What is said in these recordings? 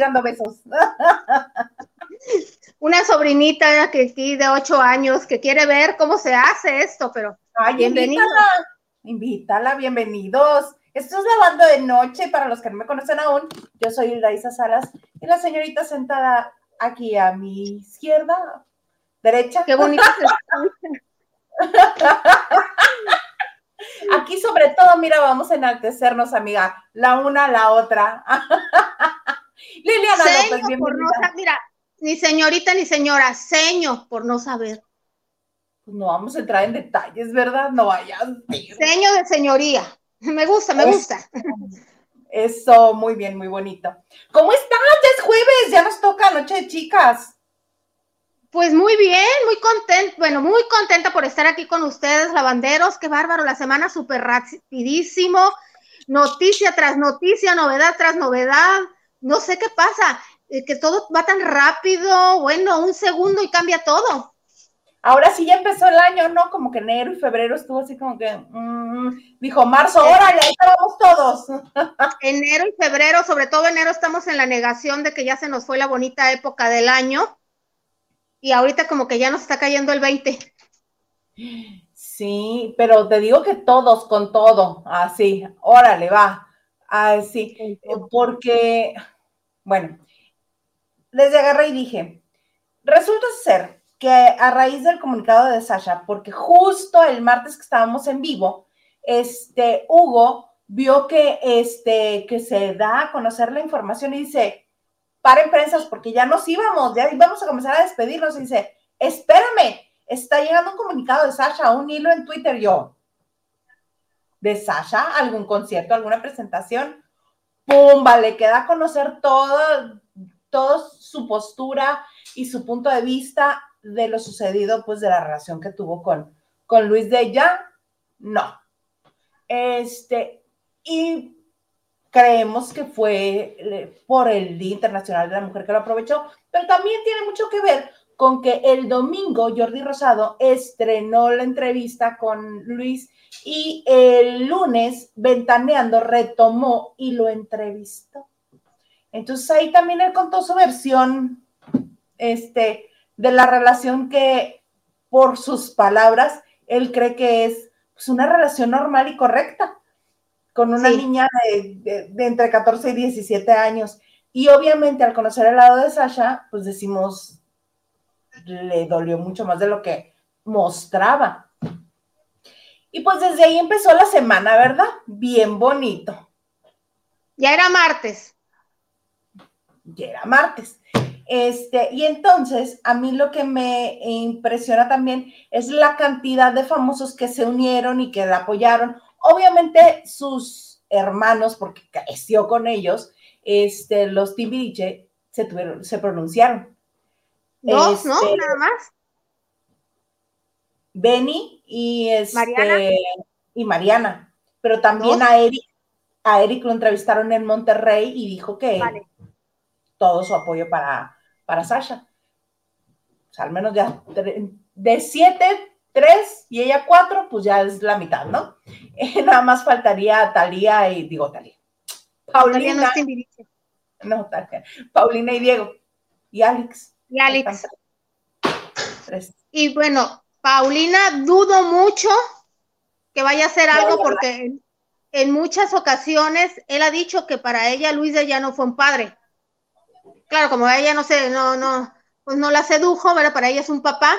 tirando besos. Una sobrinita que aquí de ocho años que quiere ver cómo se hace esto, pero Ay, invítala, invítala, bienvenidos. Esto es Lavando de Noche, para los que no me conocen aún, yo soy Hilda Salas y la señorita sentada aquí a mi izquierda, derecha. Qué escucha. Aquí sobre todo, mira, vamos a enaltecernos, amiga, la una a la otra. Liliana Seño López, por no mira, ni señorita ni señora, seño por no saber. Pues no vamos a entrar en detalles, ¿verdad? No vayas. Seño de señoría. Me gusta, me gusta. Eso, muy bien, muy bonito. ¿Cómo estás? Ya es jueves, ya nos toca Noche de Chicas. Pues muy bien, muy contenta, bueno, muy contenta por estar aquí con ustedes, lavanderos. Qué bárbaro, la semana súper rapidísimo. Noticia tras noticia, novedad tras novedad. No sé qué pasa, eh, que todo va tan rápido. Bueno, un segundo y cambia todo. Ahora sí ya empezó el año, ¿no? Como que enero y febrero estuvo así como que, mm, dijo marzo, órale, ahí estábamos todos. Enero y febrero, sobre todo enero, estamos en la negación de que ya se nos fue la bonita época del año. Y ahorita como que ya nos está cayendo el 20. Sí, pero te digo que todos con todo, así, órale, va, así, porque, bueno, les agarré y dije, resulta ser que a raíz del comunicado de Sasha, porque justo el martes que estábamos en vivo, este, Hugo vio que, este, que se da a conocer la información y dice, paren prensas porque ya nos íbamos, ya íbamos a comenzar a despedirnos y dice, espérame, está llegando un comunicado de Sasha, un hilo en Twitter, yo, de Sasha, algún concierto, alguna presentación, pumba, le queda conocer todo, todo su postura y su punto de vista de lo sucedido, pues de la relación que tuvo con, con Luis de ella, no. Este, y creemos que fue eh, por el Día Internacional de la Mujer que lo aprovechó, pero también tiene mucho que ver con que el domingo Jordi Rosado estrenó la entrevista con Luis y el lunes Ventaneando retomó y lo entrevistó. Entonces ahí también él contó su versión este, de la relación que, por sus palabras, él cree que es pues, una relación normal y correcta con una Sí. niña de, de- de entre 14 y 17 años. Y obviamente al conocer el lado de Sasha, pues decimos, le dolió mucho más de lo que mostraba. Y pues desde ahí empezó la semana, ¿verdad? Bien bonito. Ya era martes. Ya era martes. Este, y entonces, a mí lo que me impresiona también es la cantidad de famosos que se unieron y que la apoyaron. Obviamente, sus hermanos, porque creció con ellos, este, los Timbiriche, se, tuvieron, se pronunciaron. Dos, ¿no? Este, Nada más. Benny y, este, Mariana. y Mariana. Pero también Dos. a Eric, a Eric lo entrevistaron en Monterrey y dijo que Vale. todo su apoyo para, para Sasha. O sea, al menos ya de siete, tres y ella cuatro, pues ya es la mitad, ¿no? Eh, nada más faltaría Talía y digo Talía. No Paulina, no, Talía, Paulina y Diego. Y Alex. Y Alex. Y bueno, Paulina, dudo mucho que vaya a hacer algo porque en, en muchas ocasiones él ha dicho que para ella Luisa ya no fue un padre. Claro, como ella no se, no, no, pues no la sedujo, ¿verdad? Para ella es un papá.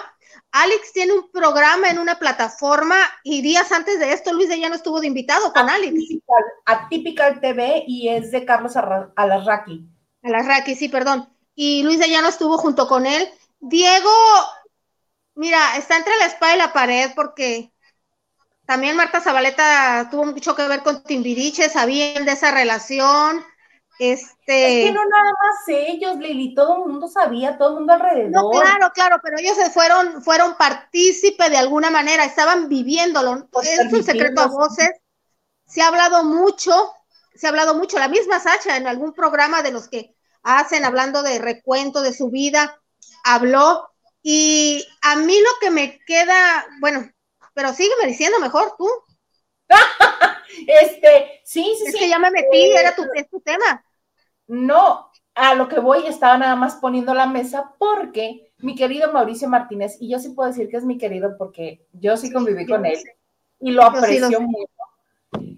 Alex tiene un programa en una plataforma y días antes de esto Luisa ya no estuvo de invitado con Alex. Atypical, Atypical TV y es de Carlos Arra- Alarraqui. A la Raki, sí, perdón. Y Luisa ya no estuvo junto con él. Diego, mira, está entre la espada y la pared porque también Marta Zabaleta tuvo mucho que ver con Timbiriche, sabían de esa relación. Este, Es que no nada más ellos, Lili, todo el mundo sabía, todo el mundo alrededor. no, claro, claro, pero ellos se fueron, fueron partícipe de alguna manera, estaban viviéndolo. Pues es un secreto a voces. Se ha hablado mucho, se ha hablado mucho. La misma Sacha en algún programa de los que hacen hablando de recuento de su vida, habló. Y a mí lo que me queda, bueno, pero sígueme diciendo mejor tú. Este, sí, sí, Es sí. que ya me metí, era tu, es tu tema. No, a lo que voy, estaba nada más poniendo la mesa porque mi querido Mauricio Martínez, y yo sí puedo decir que es mi querido porque yo sí conviví con él y lo aprecio mucho,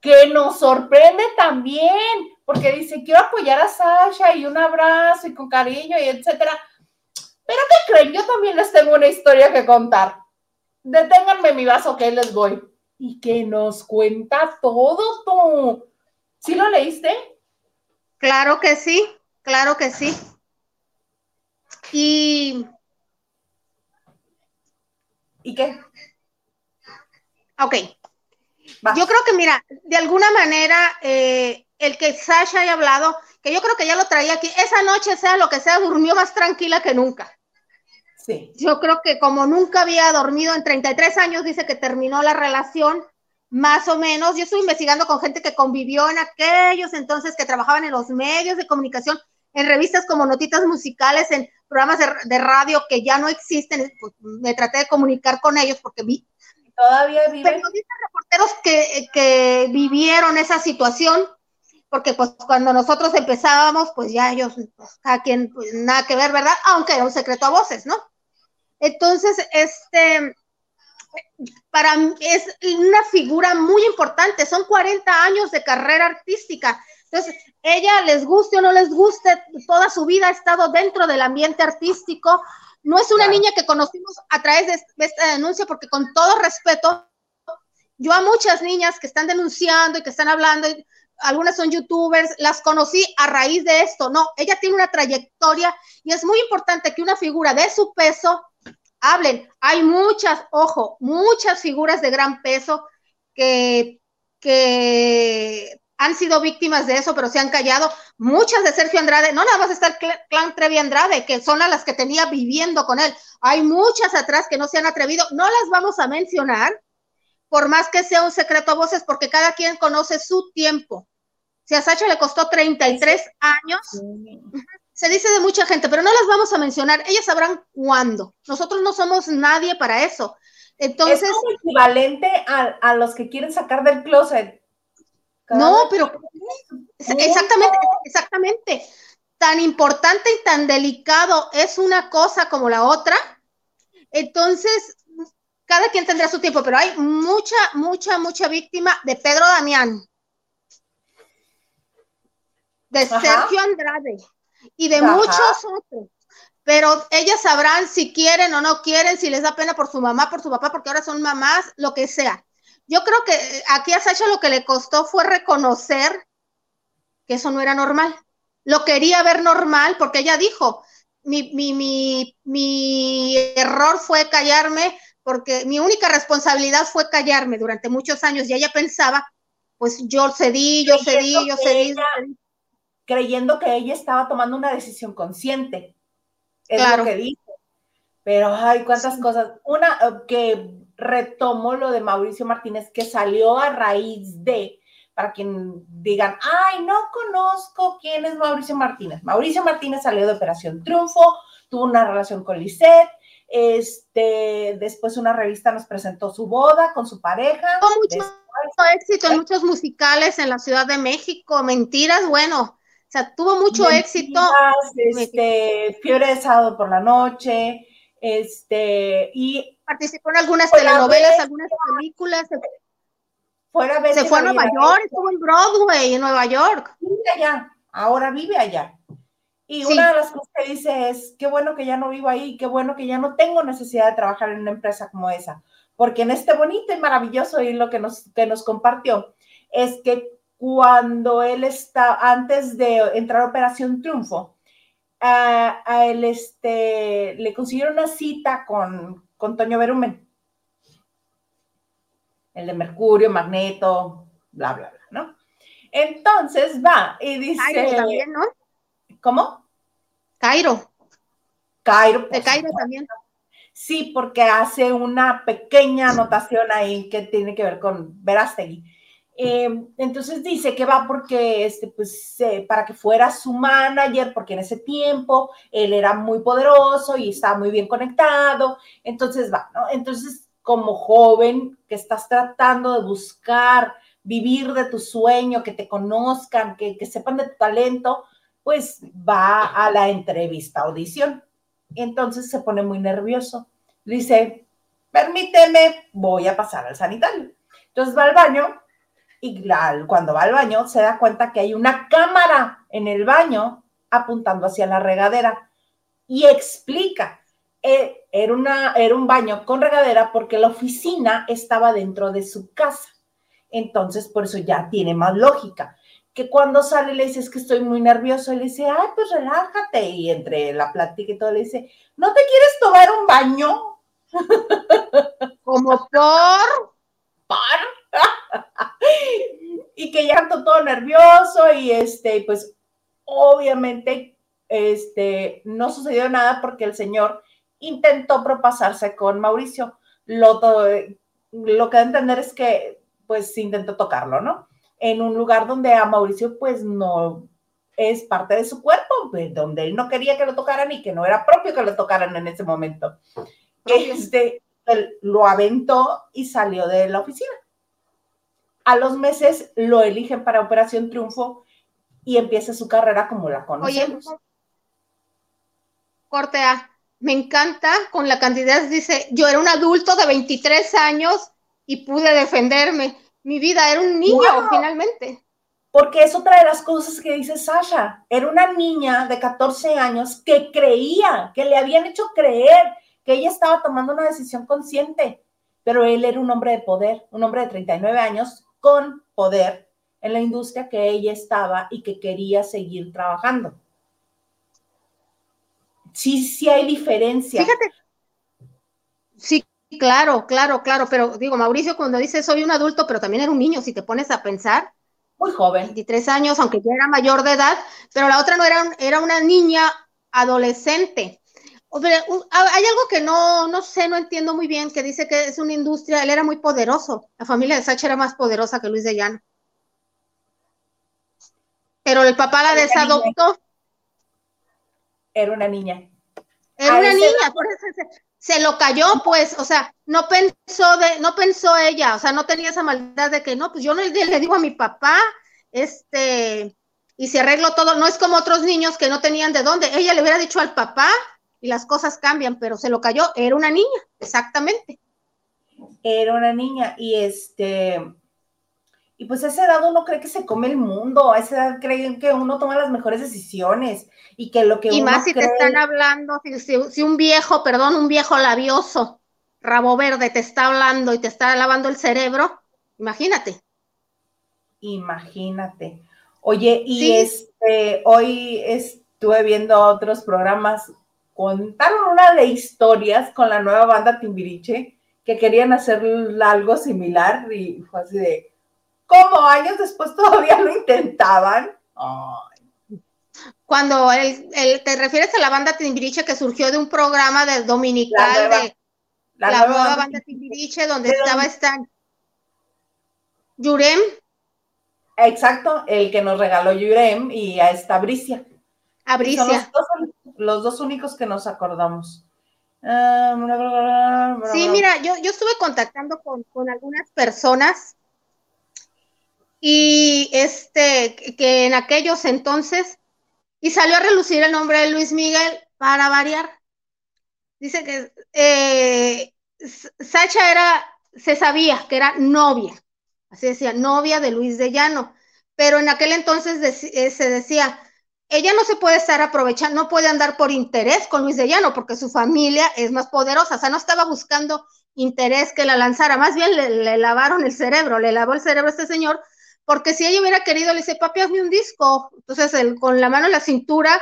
que nos sorprende también, porque dice, quiero apoyar a Sasha y un abrazo y con cariño y etcétera. Pero ¿qué creen? Yo también les tengo una historia que contar. Deténganme mi vaso que les voy. Y que nos cuenta todo tú. ¿Sí lo leíste? Claro que sí, claro que sí. Y. ¿Y qué? Ok. Yo creo que, mira, de alguna manera, eh, el que Sasha haya hablado, que yo creo que ya lo traía aquí, esa noche, sea lo que sea, durmió más tranquila que nunca. Sí. Yo creo que como nunca había dormido en 33 años, dice que terminó la relación, más o menos. Yo estoy investigando con gente que convivió en aquellos entonces, que trabajaban en los medios de comunicación, en revistas como Notitas Musicales, en programas de, radio que ya no existen. Pues, me traté de comunicar con ellos porque vi. Todavía viven. Periodistas reporteros que, que vivieron esa situación, porque pues cuando nosotros empezábamos, pues ya ellos, pues, cada quien, pues, nada que ver, ¿verdad? Aunque era un secreto a voces, ¿no? Entonces, este, para mí es una figura muy importante, son 40 años de carrera artística. Entonces, ella les guste o no les guste, toda su vida ha estado dentro del ambiente artístico. No es una niña que conocimos a través de esta denuncia, porque con todo respeto, yo a muchas niñas que están denunciando y que están hablando, algunas son youtubers, las conocí a raíz de esto. No, ella tiene una trayectoria y es muy importante que una figura de su peso hablen. Hay muchas, ojo, muchas figuras de gran peso que, que han sido víctimas de eso, pero se han callado. Muchas de Sergio Andrade, no nada más está el clan Trevi Andrade, que son a las que tenía viviendo con él. Hay muchas atrás que no se han atrevido. No las vamos a mencionar, por más que sea un secreto a voces, porque cada quien conoce su tiempo. Si a Sacha le costó 33 años, se dice de mucha gente, pero no las vamos a mencionar, ellas sabrán cuándo. Nosotros no somos nadie para eso. Entonces. Es como equivalente a, los que quieren sacar del closet. No, pero exactamente, exactamente. Tan importante y tan delicado es una cosa como la otra. Entonces, cada quien tendrá su tiempo, pero hay mucha, mucha, mucha víctima de Pedro Damián, de Sergio Andrade, y de muchos otros. Pero ellas sabrán si quieren o no quieren, si les da pena por su mamá, por su papá, porque ahora son mamás, lo que sea. Yo creo que aquí a Sasha lo que le costó fue reconocer que eso no era normal. Lo quería ver normal porque ella dijo, mi, mi, mi, mi error fue callarme porque mi única responsabilidad fue callarme durante muchos años y ella pensaba, pues yo cedí, yo cedí, yo cedí creyendo que ella estaba tomando una decisión consciente. Es lo que dice. Pero, ay, cuántas cosas. Una eh, que retomó lo de Mauricio Martínez, que salió a raíz de, para quien digan, ay, no conozco quién es Mauricio Martínez. Mauricio Martínez salió de Operación Triunfo, tuvo una relación con Lisette, este, después una revista nos presentó su boda con su pareja. Tuvo mucho, éxito en muchos musicales en la Ciudad de México, mentiras, bueno, o sea, tuvo mucho éxito. Este, Fiebre de sábado por la noche, este, y participó en algunas telenovelas, algunas películas. Se, fuera se fue a Nueva York, estuvo en Broadway, en Nueva York. Vive allá, ahora vive allá. Y una de las cosas que dice es, qué bueno que ya no vivo ahí, qué bueno que ya no tengo necesidad de trabajar en una empresa como esa, porque en este bonito y maravilloso hilo que nos, que nos compartió, es que cuando él está, antes de entrar a Operación Triunfo, a, él este, le consiguieron una cita con, con Toño Berumen, el de Mercurio, Magneto, bla, bla, bla, ¿no? Entonces va y dice... Cairo también, ¿no? ¿Cómo? Cairo. Cairo. De Cairo también. Sí, porque hace una pequeña anotación ahí que tiene que ver con Verástegui Em, entonces dice que va porque, este, pues, para que fuera su manager, porque en ese tiempo él era muy poderoso y estaba muy bien conectado. Entonces va, ¿no? Entonces, como joven que estás tratando de buscar vivir de tu sueño, que te conozcan, que, que sepan de tu talento, pues va a la entrevista audición. Entonces se pone muy nervioso. Dice, permíteme, voy a pasar al sanitario. Entonces va al baño y cuando va al baño se da cuenta que hay una cámara en el baño apuntando hacia la regadera y explica, eh, era, una, era un baño con regadera porque la oficina estaba dentro de su casa. Entonces, por eso ya tiene más lógica. Que cuando sale le dice, es que estoy muy nervioso, y le dice, ay, pues relájate. Y entre la plática y todo le dice, ¿no te quieres tomar un baño? Como por. y que ya todo nervioso y este, pues obviamente este, no sucedió nada porque el señor intentó propasarse con Mauricio. Lo, lo que da a entender es que pues intentó tocarlo, ¿no? En un lugar donde a Mauricio pues no es parte de su cuerpo, pues, donde él no quería que lo tocaran y que no era propio que lo tocaran en ese momento. Este, él lo aventó y salió de la oficina. A los meses lo eligen para Operación Triunfo y empieza su carrera como la conocemos. Oye, Cortea, me encanta con la cantidad, dice, yo era un adulto de 23 años y pude defenderme. Mi vida era un niño finalmente. Porque es otra de las cosas que dice Sasha. Era una niña de 14 años que creía, que le habían hecho creer que ella estaba tomando una decisión consciente, pero él era un hombre de poder, un hombre de 39 años con poder en la industria que ella estaba y que quería seguir trabajando. Sí, sí hay diferencia. Fíjate. Sí, claro, claro, claro, pero digo, Mauricio cuando dice soy un adulto, pero también era un niño, si te pones a pensar. Muy joven. 23 años, aunque ya era mayor de edad, pero la otra no era, era una niña adolescente. Hay algo que no, no sé, no entiendo muy bien, que dice que es una industria, él era muy poderoso, la familia de Sacha era más poderosa que Luis de Llano. Pero el papá la desadoptó. Era una niña. Era una niña, por eso se, lo cayó, pues, o sea, no pensó de, no pensó ella, o sea, no tenía esa maldad de que no, pues yo no le, le digo a mi papá, este, y se arregló todo, no es como otros niños que no tenían de dónde, ella le hubiera dicho al papá, y las cosas cambian, pero se lo cayó, era una niña, exactamente. Era una niña y este, y pues a esa edad uno cree que se come el mundo, a esa edad creen que uno toma las mejores decisiones y que lo que... Y más si te están hablando, si, un viejo, perdón, un viejo labioso, rabo verde, te está hablando y te está lavando el cerebro, imagínate. Imagínate. Oye, y este, hoy estuve viendo otros programas contaron una de historias con la nueva banda Timbiriche que querían hacer algo similar y fue así de, ¿cómo años después todavía lo intentaban? Cuando el, te refieres a la banda Timbiriche que surgió de un programa de dominical de la, nueva, banda Timbiriche donde estaba esta Yurem. Exacto, el que nos regaló Yurem y a esta Bricia. A Bricia los dos únicos que nos acordamos. Sí, mira, yo, yo estuve contactando con, algunas personas y este, que en aquellos entonces, y salió a relucir el nombre de Luis Miguel para variar. Dice que eh, Sacha era, se sabía que era novia, así decía, novia de Luis de Llano, pero en aquel entonces eh, se decía, ella no se puede estar aprovechando, no puede andar por interés con Luis de Llano, porque su familia es más poderosa, o sea, no estaba buscando interés que la lanzara, más bien le, lavaron el cerebro, le lavó el cerebro a este señor, porque si ella hubiera querido, le dice, papi, hazme un disco, entonces él, con la mano en la cintura,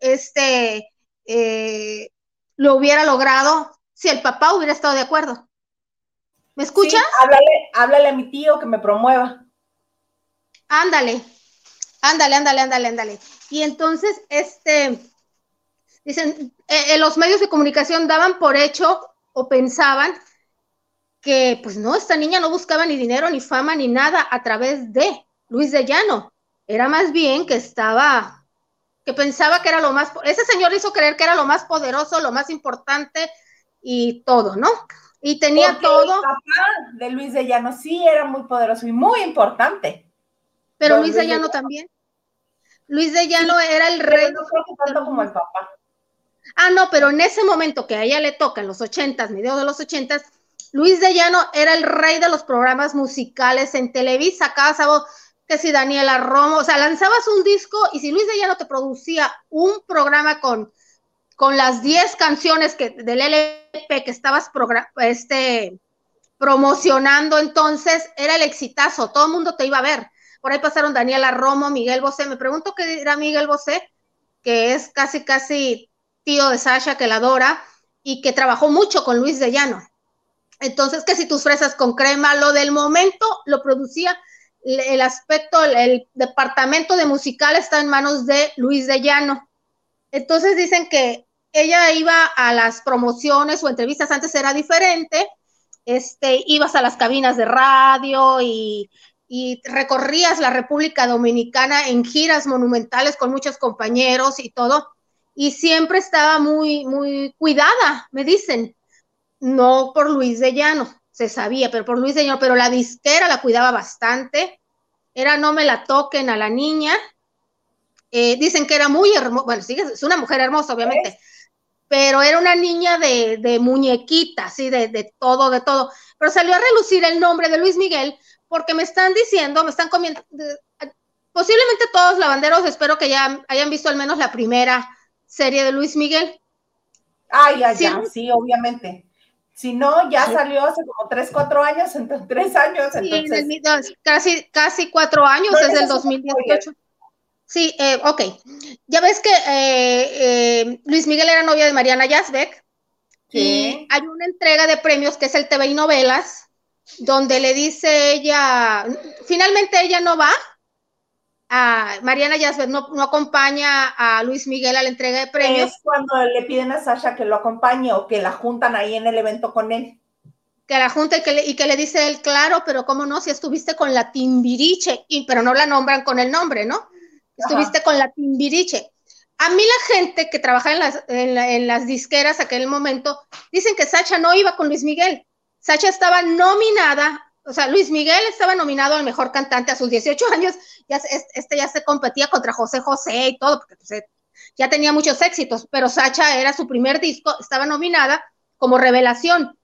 este, eh, lo hubiera logrado si el papá hubiera estado de acuerdo. ¿Me escuchas? háblale, háblale a mi tío que me promueva. Ándale, ándale, ándale, ándale, ándale. Y entonces, este, dicen, eh, eh, los medios de comunicación daban por hecho o pensaban que, pues no, esta niña no buscaba ni dinero, ni fama, ni nada a través de Luis de Llano. Era más bien que estaba, que pensaba que era lo más, ese señor hizo creer que era lo más poderoso, lo más importante y todo, ¿no? Y tenía todo. El papá de Luis de Llano sí era muy poderoso y muy importante. Pero Luis de Llano también. Luis de Llano era el rey. No creo que tanto como el papá. Ah, no, pero en ese momento que a ella le toca, en los ochentas, mediados de los ochentas, Luis de Llano era el rey de los programas musicales en Televisa, cada sábado, que si Daniela Romo, o sea, lanzabas un disco y si Luis de Llano te producía un programa con, con las 10 canciones que, del LP que estabas este, promocionando, entonces era el exitazo, todo el mundo te iba a ver. Por ahí pasaron Daniela Romo, Miguel Bosé, me pregunto qué era Miguel Bosé, que es casi, casi tío de Sasha, que la adora, y que trabajó mucho con Luis de Llano. Entonces, que si tus fresas con crema, lo del momento lo producía el aspecto, el, departamento de musical está en manos de Luis de Llano. Entonces dicen que ella iba a las promociones o entrevistas, antes era diferente, este, ibas a las cabinas de radio y, y recorrías la República Dominicana en giras monumentales con muchos compañeros y todo, y siempre estaba muy, muy cuidada, me dicen, no por Luis de Llano, se sabía, pero por Luis de Llano, pero la disquera la cuidaba bastante, era no me la toquen a la niña, eh, dicen que era muy hermosa, bueno, sí, es una mujer hermosa, obviamente, pero era una niña de, de muñequita, así, de, de, todo, de todo, pero salió a relucir el nombre de Luis Miguel porque me están diciendo, me están comiendo, posiblemente todos lavanderos, espero que ya hayan visto al menos la primera serie de Luis Miguel. Ay, ya, ya, sí, obviamente. Si no, ya salió hace como tres, cuatro años, entonces, tres años. Entonces... Sí, casi, casi cuatro años, no, desde el 2018. Sí, eh, ok. Ya ves que eh, eh, Luis Miguel era novia de Mariana Yazbek. Sí. Y hay una entrega de premios que es el TV y Novelas, donde le dice ella, finalmente ella no va, a Mariana Yazbek no, no, acompaña a Luis Miguel a la entrega de premios. Es cuando le piden a Sasha que lo acompañe o que la juntan ahí en el evento con él. Que la junta y que le, y que le dice él, claro, pero cómo no, si estuviste con la Timbiriche, y, pero no la nombran con el nombre, ¿no? Estuviste con la Timbiriche. A mí la gente que trabaja en las, en, la, en las disqueras aquel momento, dicen que Sacha no iba con Luis Miguel. Sacha estaba nominada o sea, Luis Miguel estaba nominado al mejor cantante a sus 18 años, ya, este ya se competía contra José José y todo, porque pues, ya tenía muchos éxitos, pero Sacha era su primer disco, estaba nominada como revelación.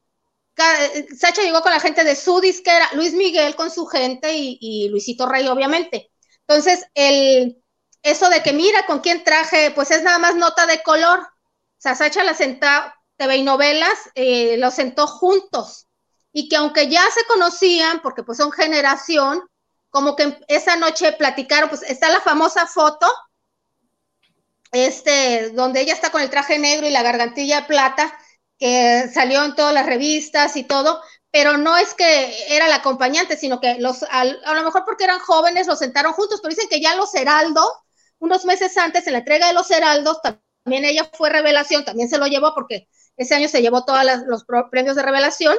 Sacha llegó con la gente de su disquera, Luis Miguel con su gente y, Luisito Rey, obviamente. Entonces, el, eso de que mira con quién traje, pues es nada más nota de color. O sea, Sacha la sentó, TV y novelas, eh, los sentó juntos y que aunque ya se conocían, porque pues son generación, como que esa noche platicaron, pues está la famosa foto, este, donde ella está con el traje negro y la gargantilla plata, que salió en todas las revistas y todo, pero no es que era la acompañante, sino que los, a, lo mejor porque eran jóvenes, los sentaron juntos, pero dicen que ya los Heraldos, unos meses antes, en la entrega de los Heraldos, también ella fue revelación, también se lo llevó porque ese año se llevó todos los premios de revelación,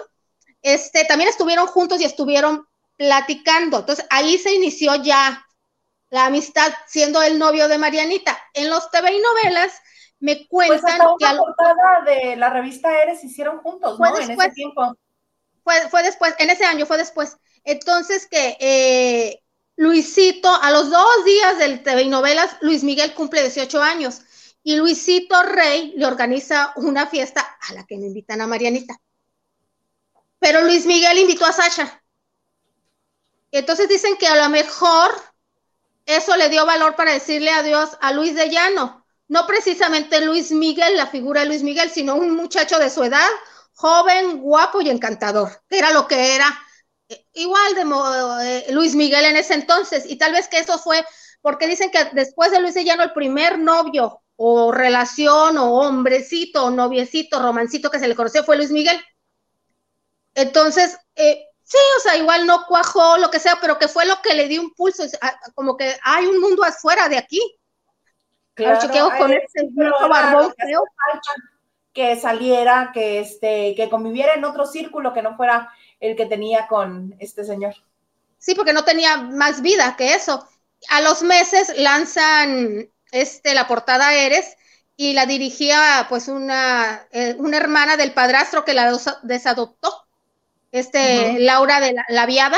este, también estuvieron juntos y estuvieron platicando. Entonces ahí se inició ya la amistad siendo el novio de Marianita. En los TV y novelas me cuentan pues hasta una que portada de la revista Eres hicieron juntos, fue ¿no? Después, en ese tiempo. Fue, fue, después, en ese año fue después. Entonces que eh, Luisito, a los dos días del TV y novelas, Luis Miguel cumple 18 años y Luisito Rey le organiza una fiesta a la que me invitan a Marianita. Pero Luis Miguel invitó a Sasha. Entonces dicen que a lo mejor eso le dio valor para decirle adiós a Luis de Llano. No precisamente Luis Miguel, la figura de Luis Miguel, sino un muchacho de su edad, joven, guapo y encantador, que era lo que era eh, igual de eh, Luis Miguel en ese entonces. Y tal vez que eso fue porque dicen que después de Luis de Llano, el primer novio o relación o hombrecito o noviecito, romancito que se le conoció fue Luis Miguel. Entonces, eh, sí, o sea, igual no cuajó, lo que sea, pero que fue lo que le dio un pulso, como que hay un mundo afuera de aquí. Claro, chequeo con ese barbón feo. Que saliera, que este, que conviviera en otro círculo que no fuera el que tenía con este señor. Sí, porque no tenía más vida que eso. A los meses lanzan este, la portada Eres y la dirigía pues una, eh, una hermana del padrastro que la desadoptó este, uh -huh. Laura de la, la, Viada,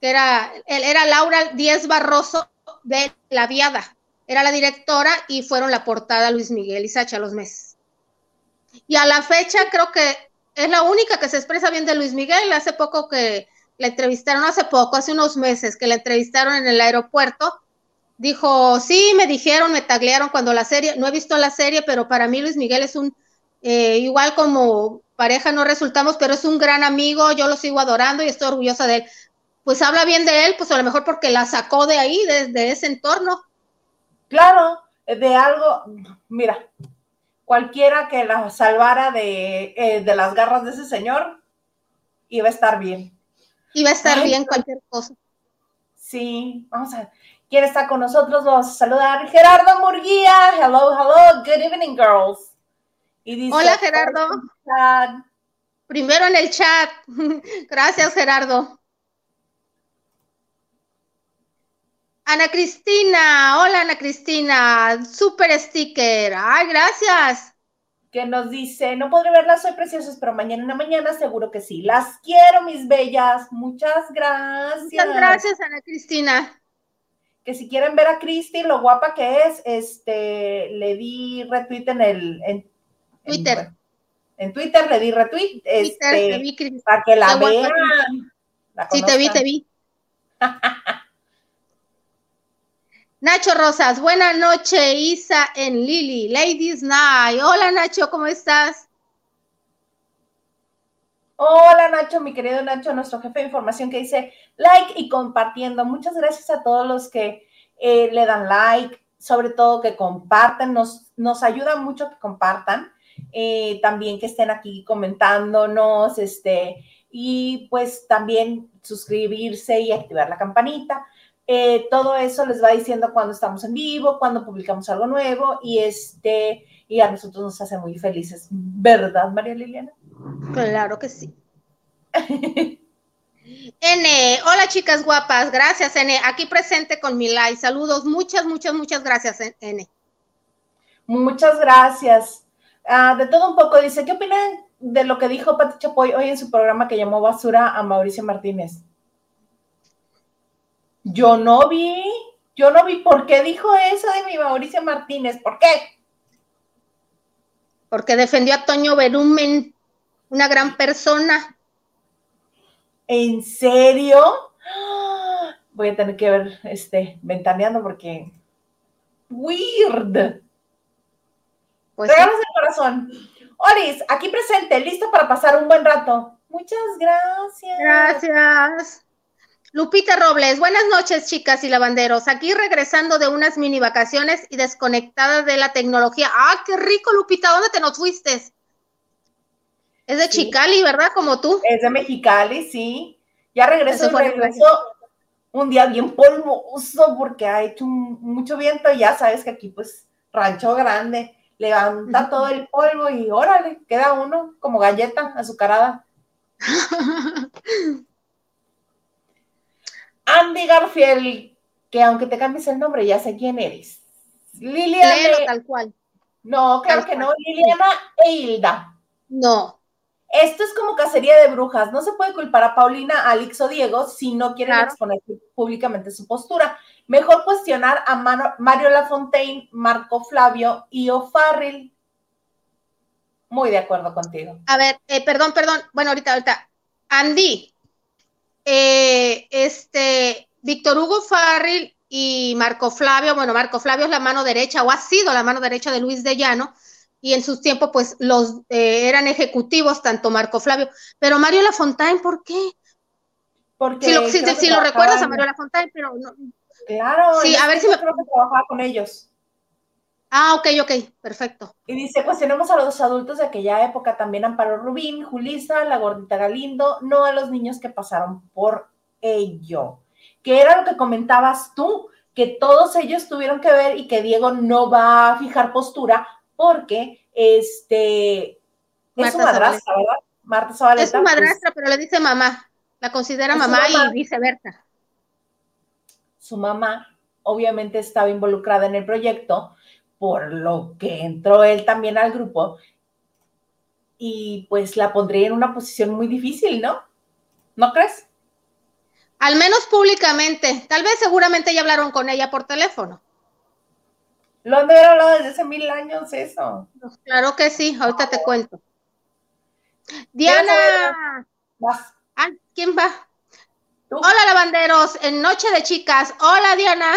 que era, él era Laura Díez Barroso de la Viada, era la directora y fueron la portada Luis Miguel y Sacha los meses. Y a la fecha creo que es la única que se expresa bien de Luis Miguel. Hace poco que la entrevistaron, hace poco, hace unos meses que la entrevistaron en el aeropuerto, dijo, sí, me dijeron, me taglearon cuando la serie, no he visto la serie, pero para mí Luis Miguel es un, eh, igual como pareja no resultamos, pero es un gran amigo, yo lo sigo adorando y estoy orgullosa de él. Pues habla bien de él, pues a lo mejor porque la sacó de ahí, de ese entorno. Claro, de algo, mira, cualquiera que la salvara de, eh, de las garras de ese señor, iba a estar bien. Iba a estar bien cualquier cosa. Sí, vamos a ¿Quién está con nosotros? Vamos a saludar. Gerardo Murguía. Hello, hello. Good evening, girls. Hola, Gerardo. Primero en el chat. Gracias, Gerardo. Ana Cristina, hola Ana Cristina, super sticker, ay, gracias. Que nos dice, no podré verlas hoy preciosas, pero mañana en la mañana seguro que sí. Las quiero, mis bellas. Muchas gracias. Muchas gracias, Ana Cristina. Que si quieren ver a Cristi, lo guapa que es, este, le di retweet en el Twitter. En, Twitter le di retweet, este, para que la vean. sí, te vi, te vi. Nacho Rosas, buena noche, Isa en Lili, Ladies Night. Hola Nacho, ¿cómo estás? Hola Nacho, mi querido Nacho, nuestro jefe de información que dice like y compartiendo. Muchas gracias a todos los que eh, le dan like, sobre todo que comparten, nos, nos ayuda mucho que compartan. Eh, también que estén aquí comentándonos, este, y pues también suscribirse y activar la campanita. Eh, todo eso les va diciendo cuando estamos en vivo, cuando publicamos algo nuevo y este y a nosotros nos hace muy felices, ¿verdad, María Liliana? Claro que sí. N, hola chicas guapas, gracias N, aquí presente con mi like, saludos, muchas, muchas, muchas gracias N. Muchas gracias. Ah, de todo un poco, dice, ¿qué opinan de lo que dijo Pati Chapoy hoy en su programa que llamó Basura a Mauricio Martínez? Yo no vi, yo no vi por qué dijo eso de mi Mauricio Martínez, ¿por qué? Porque defendió a Toño Berumen, una gran persona. ¿En serio? Voy a tener que ver, este, ventaneando porque weird. Pues Regalos del corazón. Oris, aquí presente, listo para pasar un buen rato. Muchas gracias. Gracias. Lupita Robles, buenas noches, chicas y lavanderos. Aquí regresando de unas mini vacaciones y desconectada de la tecnología. ¡Ah, qué rico, Lupita! ¿Dónde te nos fuiste? Es de Chicali, ¿verdad? Como tú. Es de Mexicali, sí. Ya regresó, regresó un día bien polvoso porque ha hecho mucho viento y ya sabes que aquí, pues, rancho grande, levanta todo el polvo y órale, queda uno como galleta azucarada. Andy Garfield, que aunque te cambies el nombre, ya sé quién eres. Liliana. tal cual. No, claro que no. Liliana e Hilda. No. Esto es como cacería de brujas. No se puede culpar a Paulina, Alix o Diego si no quieren exponer públicamente su postura. Mejor cuestionar a Mario Lafontaine, Marco Flavio y O'Farrill. Muy de acuerdo contigo. A ver, eh, perdón, perdón. Bueno, ahorita, ahorita. Andy, eh, este, Víctor Hugo Farril y Marco Flavio, bueno, Marco Flavio es la mano derecha o ha sido la mano derecha de Luis de Llano, y en sus tiempos, pues, los eh, eran ejecutivos, tanto Marco Flavio, pero Mario Lafontaine, ¿por qué? Porque si lo, si, lo recuerdas a Mario Lafontaine, pero no. Claro, sí, a ver si me creo que trabajaba con ellos. Ah, ok, ok, perfecto. Y dice, pues tenemos a los adultos de aquella época, también Amparo Rubín, Julisa, la gordita Galindo, no a los niños que pasaron por ello. Que era lo que comentabas tú, que todos ellos tuvieron que ver y que Diego no va a fijar postura porque este es su madrastra, ¿verdad? Marta Zabaleta. Es su pues madrastra, pero le dice mamá, la considera mamá, mamá y viceversa. Su mamá obviamente estaba involucrada en el proyecto, por lo que entró él también al grupo y pues la pondría en una posición muy difícil, ¿no? ¿No crees? Al menos públicamente. Tal vez seguramente ya hablaron con ella por teléfono. Lo han de haber hablado desde hace mil años eso. Claro que sí, ahorita te cuento. Diana. Ah, ¿Quién va? Hola, lavanderos, en Noche de Chicas. Hola, Diana.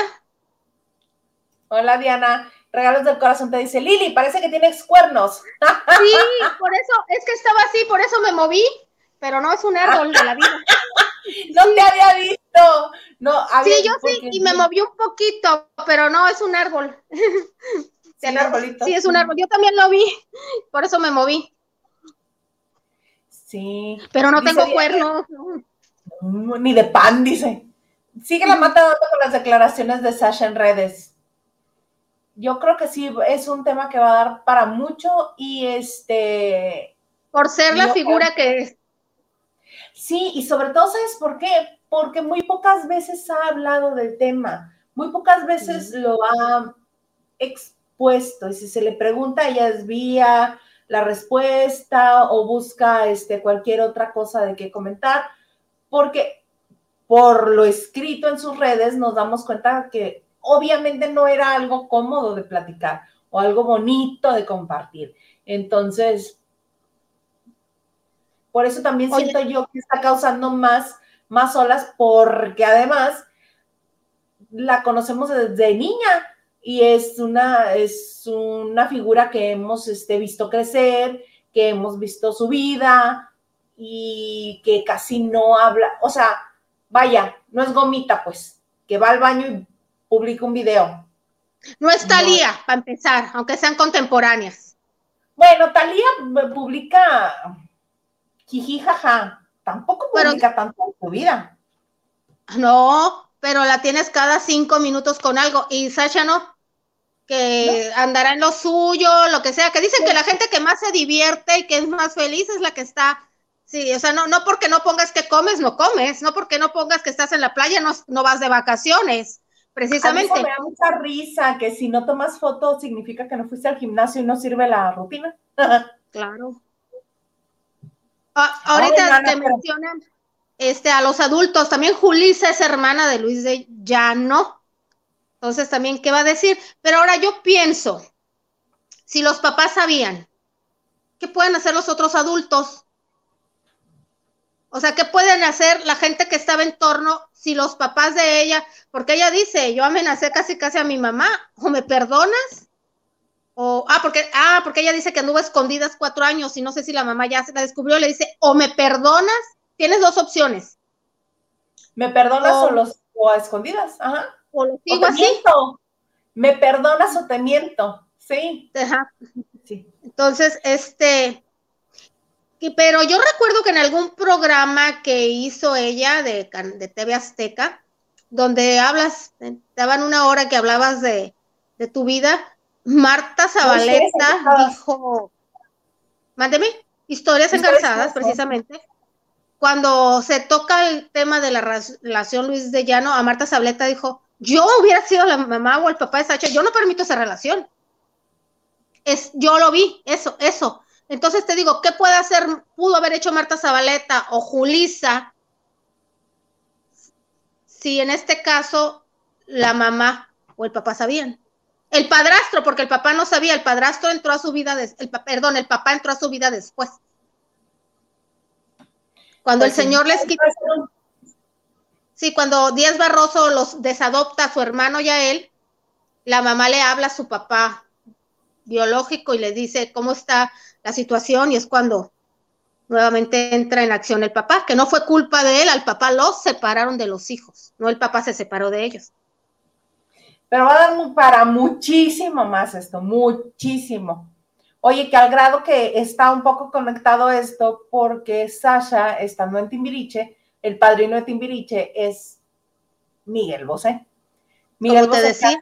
Hola, Diana. Regalos del corazón te dice Lili, parece que tienes cuernos. Sí, por eso, es que estaba así, por eso me moví, pero no es un árbol de la vida. no te había visto. No, sí, yo sí, y me moví un poquito, pero no es un árbol. Sí, un arbolito. Sí, es un árbol. Yo también lo vi, por eso me moví. Sí. Pero no tengo cuernos. Ni de pan, dice. Sigue la mata con las declaraciones de Sasha en redes. Yo creo que sí, es un tema que va a dar para mucho y este... Por ser la figura que es. Sí, y sobre todo, ¿sabes por qué? Porque muy pocas veces ha hablado del tema, muy pocas veces lo ha expuesto, y si se le pregunta, ella desvía la respuesta o busca este, cualquier otra cosa de qué comentar, porque por lo escrito en sus redes nos damos cuenta que obviamente no era algo cómodo de platicar o algo bonito de compartir. Entonces, por eso también siento yo que está causando más, más olas, porque además la conocemos desde niña y es una, es una figura que hemos este, visto crecer, que hemos visto su vida y que casi no habla, o sea, vaya, no es gomita, pues, que va al baño y publica un video. No es Talía, para empezar, aunque sean contemporáneas. Bueno, Talía publica jiji, jaja, tampoco publica tanto en tu vida. No, pero la tienes cada cinco minutos con algo. Y Sasha no, que andará en lo suyo, lo que sea, que dicen que la gente que más se divierte y que es más feliz es la que está. Sí, o sea, no, no porque no pongas que comes, no comes, no porque no pongas que estás en la playa, no, no vas de vacaciones, precisamente. A mí me da mucha risa que si no tomas fotos significa que no fuiste al gimnasio y no sirve la rutina. claro. Ah, ahorita te mencionan este, a los adultos, también Julisa es hermana de Luis de Llano. Entonces también, ¿qué va a decir? Pero ahora yo pienso, si los papás sabían, ¿qué pueden hacer los otros adultos? O sea, ¿qué pueden hacer la gente que estaba en torno si los papás de ella, porque ella dice, yo amenacé casi casi a mi mamá, o me perdonas, o, ah, porque, ah, porque ella dice que anduvo escondidas cuatro años y no sé si la mamá ya se la descubrió, le dice, o me perdonas, tienes dos opciones. ¿Me perdonas o, los, o a escondidas? Ajá. O lo sigo así. ¿Me perdonas o te miento? Sí. Ajá. Sí. Entonces, este, pero yo recuerdo que en algún programa que hizo ella de, de TV Azteca, donde hablas, te daban una hora que hablabas de, de tu vida, Marta Zabaleta dijo, mándeme, historias engarzadas, precisamente. Cuando se toca el tema de la relación Luis de Llano, a Marta Zabaleta dijo, yo hubiera sido la mamá o el papá de Sacha, yo no permito esa relación. Es, yo lo vi, eso, eso. Entonces te digo, ¿qué puede hacer, pudo haber hecho Marta Zabaleta o Julisa si en este caso la mamá o el papá sabían? El padrastro, porque el papá no sabía, el padrastro entró a su vida, el, perdón, el papá entró a su vida después. Cuando el señor les quitó. Sí, cuando Díaz Barroso los desadopta a su hermano y a él, la mamá le habla a su papá biológico y le dice cómo está la situación y es cuando nuevamente entra en acción el papá, que no fue culpa de él, al papá los separaron de los hijos, no el papá se separó de ellos. Pero va a dar para muchísimo más esto, muchísimo. Oye, que al grado que está un poco conectado esto, porque Sasha, estando en Timbiriche, el padrino de Timbiriche es Miguel Bosé. Miguel Bosé, decía?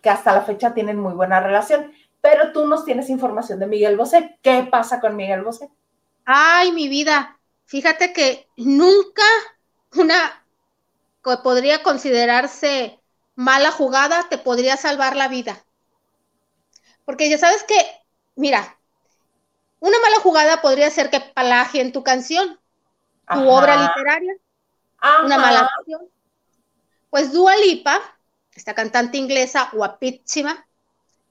Que, hasta la fecha, tienen muy buena relación. Pero tú nos tienes información de Miguel Bosé. ¿Qué pasa con Miguel Bosé? Ay, mi vida. Fíjate que nunca una que podría considerarse mala jugada te podría salvar la vida. Porque ya sabes que, mira, una mala jugada podría ser que en tu canción, tu obra literaria, una mala acción. Pues Dua Lipa, esta cantante inglesa guapísima,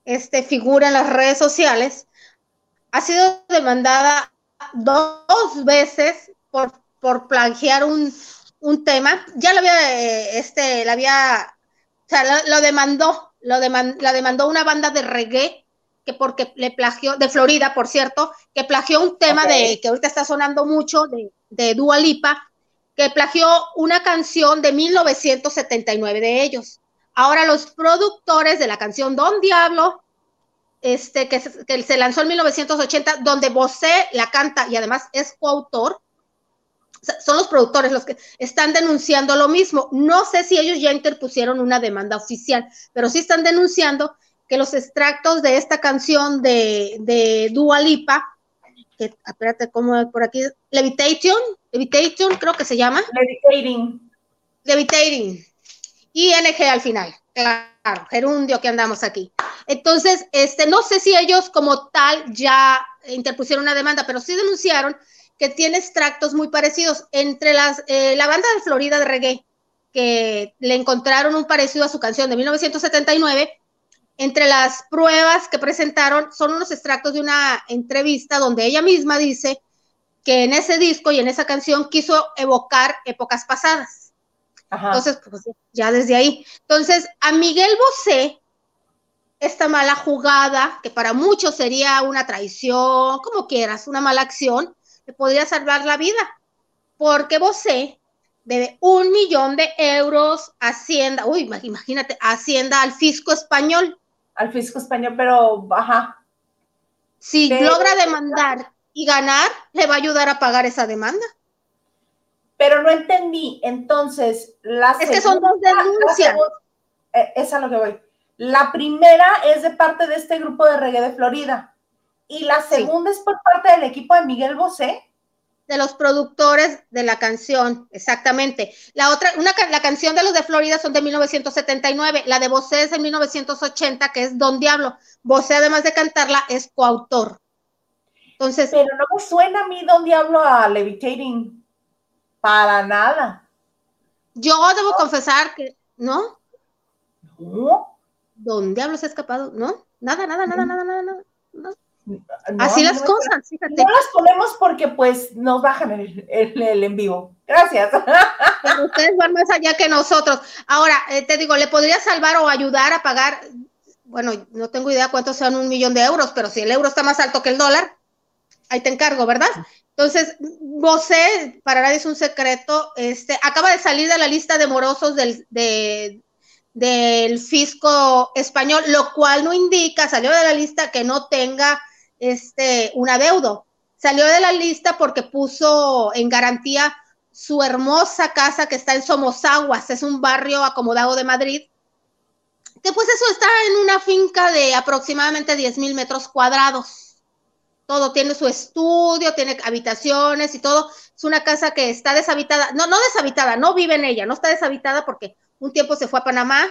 este, figura en las redes sociales, ha sido demandada dos veces por, por plagiar un, un tema. Ya lo había, eh, este, la había, sea, lo, demandó, lo la demandó una banda de reggae que porque le plagió, de Florida, por cierto, que plagió un tema de, que ahorita está sonando mucho, de, de Dua Lipa, que plagió una canción de 1979 de ellos. Ahora los productores de la canción Don Diablo, este, que, se lanzó en 1980, donde Bosé la canta y además es coautor, son los productores los que están denunciando lo mismo. No sé si ellos ya interpusieron una demanda oficial, pero sí están denunciando que los extractos de esta canción de, de Dua Lipa, que, espérate, ¿cómo por aquí? Levitation, Levitation creo que se llama. Levitating. Levitating. ING al final, claro, gerundio que andamos aquí. Entonces, este, no sé si ellos como tal ya interpusieron una demanda, pero sí denunciaron que tiene extractos muy parecidos entre las, eh, la banda de Florida de reggae, que le encontraron un parecido a su canción de 1979, entre las pruebas que presentaron son unos extractos de una entrevista donde ella misma dice que en ese disco y en esa canción quiso evocar épocas pasadas. Entonces, pues, ya desde ahí. Entonces, a Miguel Bosé, esta mala jugada, que para muchos sería una traición, como quieras, una mala acción, le podría salvar la vida, porque Bosé debe un millón de euros Hacienda, uy, imagínate, Hacienda al fisco español. Al fisco español, pero, ajá. Si logra demandar y ganar, le va a ayudar a pagar esa demanda. Pero no entendí, entonces, la Es que son dos denuncias. Eh, es a lo que voy. La primera es de parte de este grupo de reggae de Florida. Y la segunda es por parte del equipo de Miguel Bosé. De los productores de la canción, exactamente. La otra, una, la canción de los de Florida son de 1979, la de Bosé es de 1980, que es Don Diablo. Bosé, además de cantarla, es coautor. Entonces. Pero no me suena a mí Don Diablo a Levitating. Para nada. Yo debo confesar que, ¿no? No. Don Diablo se ha escapado, ¿no? Nada, nada, nada, nada, nada, Así las cosas, fíjate. No las ponemos porque pues nos bajan el, el, en vivo. Gracias. Pero ustedes van más allá que nosotros. Ahora, eh, te digo, ¿le podría salvar o ayudar a pagar? Bueno, no tengo idea cuántos sean un millón de euros, pero si el euro está más alto que el dólar, ahí te encargo, ¿verdad? Entonces, Bosé, para nadie es un secreto, este, acaba de salir de la lista de morosos del, de, del fisco español, lo cual no indica, salió de la lista que no tenga este, un adeudo. Salió de la lista porque puso en garantía su hermosa casa que está en Somosaguas, es un barrio acomodado de Madrid, que pues eso está en una finca de aproximadamente 10 mil metros cuadrados. Todo tiene su estudio, tiene habitaciones y todo. Es una casa que está deshabitada, no, no deshabitada, no vive en ella, no está deshabitada porque un tiempo se fue a Panamá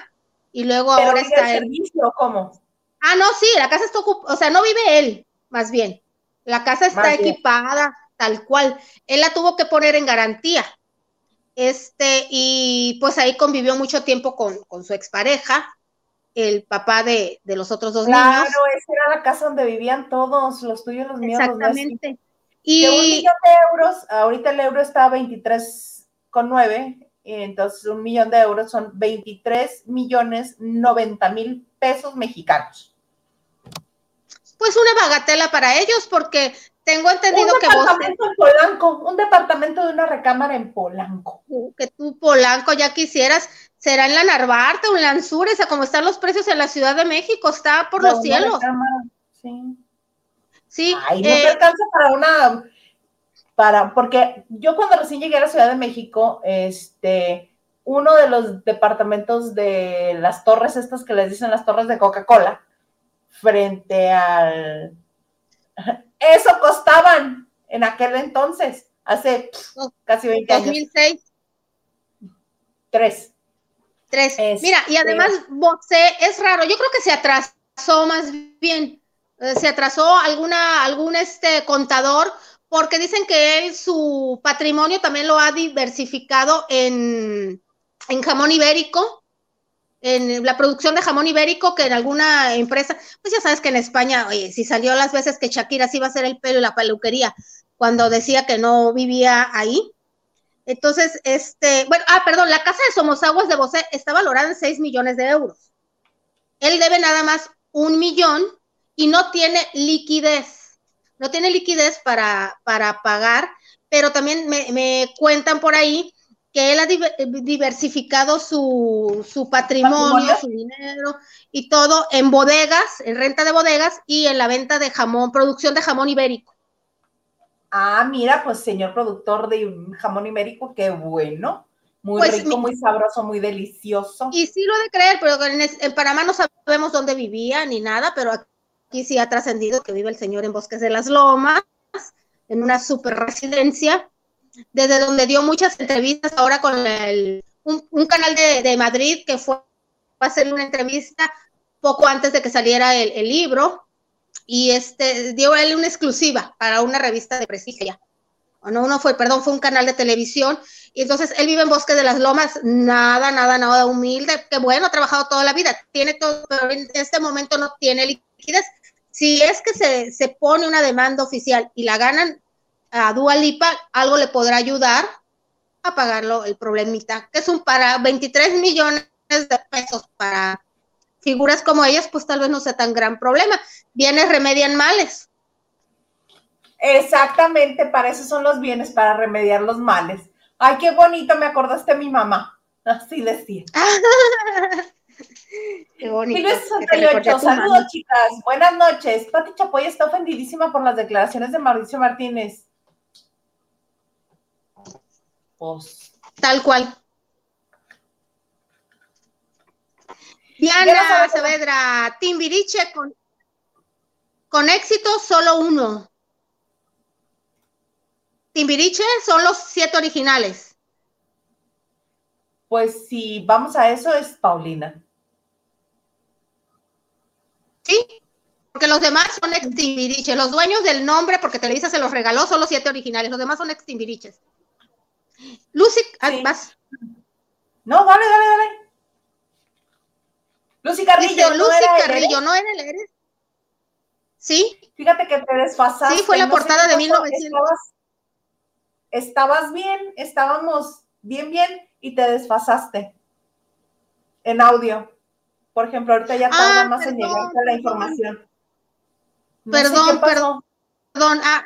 y luego ahora está en servicio, ¿cómo? Ah, no, sí, la casa está ocupada, o sea, no vive él, más bien. La casa está equipada tal cual. Él la tuvo que poner en garantía. Este, y pues ahí convivió mucho tiempo con, con su expareja, el papá de, los otros dos niños. Claro, esa era la casa donde vivían todos, los tuyos, los míos. Exactamente. y un millón de euros, ahorita el euro está a 23,9, entonces un millón de euros son 23 millones 90 mil pesos mexicanos pues una bagatela para ellos, porque tengo entendido que vos. Un departamento en Polanco, un departamento de una recámara en Polanco. Que tú, Polanco, ya quisieras, será en la Narvarte o en la Anzures, como están los precios en la Ciudad de México, está por los cielos. sí. Sí. Ay, no te eh, alcanza para una. Para, porque yo cuando recién llegué a la Ciudad de México, este, uno de los departamentos de las torres, estas que les dicen las torres de Coca-Cola, frente al... Eso costaban en aquel entonces, hace casi 20 años. 2006. Tres. Tres. Mira, y además Bosé es raro, yo creo que se atrasó más bien, eh, se atrasó alguna, algún este contador, porque dicen que él su patrimonio también lo ha diversificado en, en jamón ibérico, en la producción de jamón ibérico que en alguna empresa, pues ya sabes que en España, oye, si salió las veces que Shakira sí iba a hacer el pelo y la peluquería cuando decía que no vivía ahí. Entonces, este, bueno, ah, perdón, la casa de Somosaguas de Bosé está valorada en 6 millones de euros. Él debe nada más un millón y no tiene liquidez. No tiene liquidez para, para pagar, pero también me, me cuentan por ahí que él ha diversificado su, su patrimonio, su dinero y todo en bodegas, en renta de bodegas y en la venta de jamón, producción de jamón ibérico. Ah, mira, pues señor productor de jamón ibérico, qué bueno. Muy pues, rico, muy sabroso, muy delicioso. Y sí lo de creer, pero en, Panamá no sabemos dónde vivía ni nada, pero aquí sí ha trascendido que vive el señor en Bosques de las Lomas, en una super residencia desde donde dio muchas entrevistas ahora con el, un, canal de, Madrid que fue a hacer una entrevista poco antes de que saliera el, libro y este dio él una exclusiva para una revista de prestigio. O no, no fue, perdón, fue un canal de televisión. Y entonces él vive en Bosque de las Lomas, nada, nada, nada humilde, que bueno, ha trabajado toda la vida, tiene todo, pero en este momento no tiene liquidez. Si es que se, se pone una demanda oficial y la ganan, a Dua Lipa algo le podrá ayudar a pagarlo el problemita, que es un para 23 millones de pesos para figuras como ellas, pues tal vez no sea tan gran problema. Bienes remedian males. Exactamente, para eso son los bienes, para remediar los males. Ay, qué bonito, me acordaste de mi mamá. Así decía. qué bonito. saludos chicas, buenas noches. Pati Chapoy está ofendidísima por las declaraciones de Mauricio Martínez. Tal cual. Diana Saavedra, Timbiriche con, con éxito, solo uno. Timbiriche son los siete originales. Pues si vamos a eso, es Paulina. Sí, porque los demás son ex Timbiriche. Los dueños del nombre, porque Televisa se los regaló, son los siete originales. Los demás son ex Timbiriches. Lucy, ah, vas. No, dale, dale, dale. Lucy Carrillo. Lucy Carrillo, ¿no era el Eres? Sí. Fíjate que te desfasaste. Sí, fue la portada de 1900. Estabas, bien, estábamos bien, bien, y te desfasaste en audio. Por ejemplo, ahorita ya tarda ah, más en llegar la información. perdón, perdón, perdón. Ah,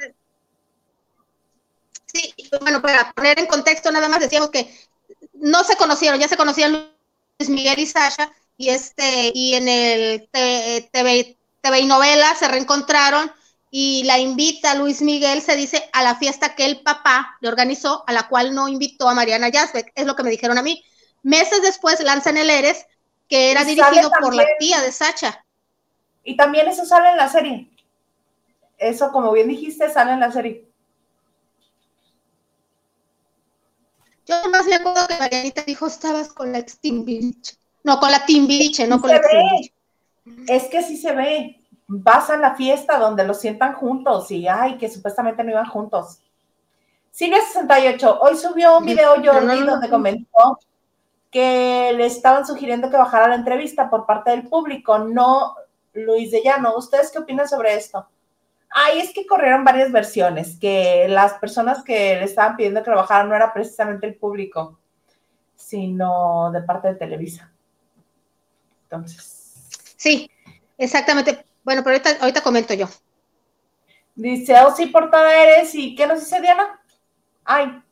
Sí, bueno, para poner en contexto nada más decíamos que no se conocieron, ya se conocían Luis Miguel y Sasha, y este, y en el TV, TV y novela se reencontraron y la invita Luis Miguel, se dice, a la fiesta que el papá le organizó, a la cual no invitó a Mariana Yazbek, es lo que me dijeron a mí. Meses después lanzan el Eres, que era dirigido por la tía de Sacha. Y también eso sale en la serie. Eso, como bien dijiste, sale en la serie. Yo más me acuerdo que Marianita dijo, estabas con la ex No, con la Timbiriche, no con la Es que sí se ve. Vas a la fiesta donde los sientan juntos y ay, que supuestamente no iban juntos. Silvia68, hoy subió un video Jordi donde comentó que le estaban sugiriendo que bajara la entrevista por parte del público, no Luis de Llano. ¿Ustedes qué opinan sobre esto? Ay, es que corrieron varias versiones, que las personas que le estaban pidiendo que no era precisamente el público, sino de parte de Televisa. Entonces. Sí, exactamente. Bueno, pero ahorita, ahorita comento yo. Dice, oh, sí, portada eres, ¿y qué nos dice Diana? Ay.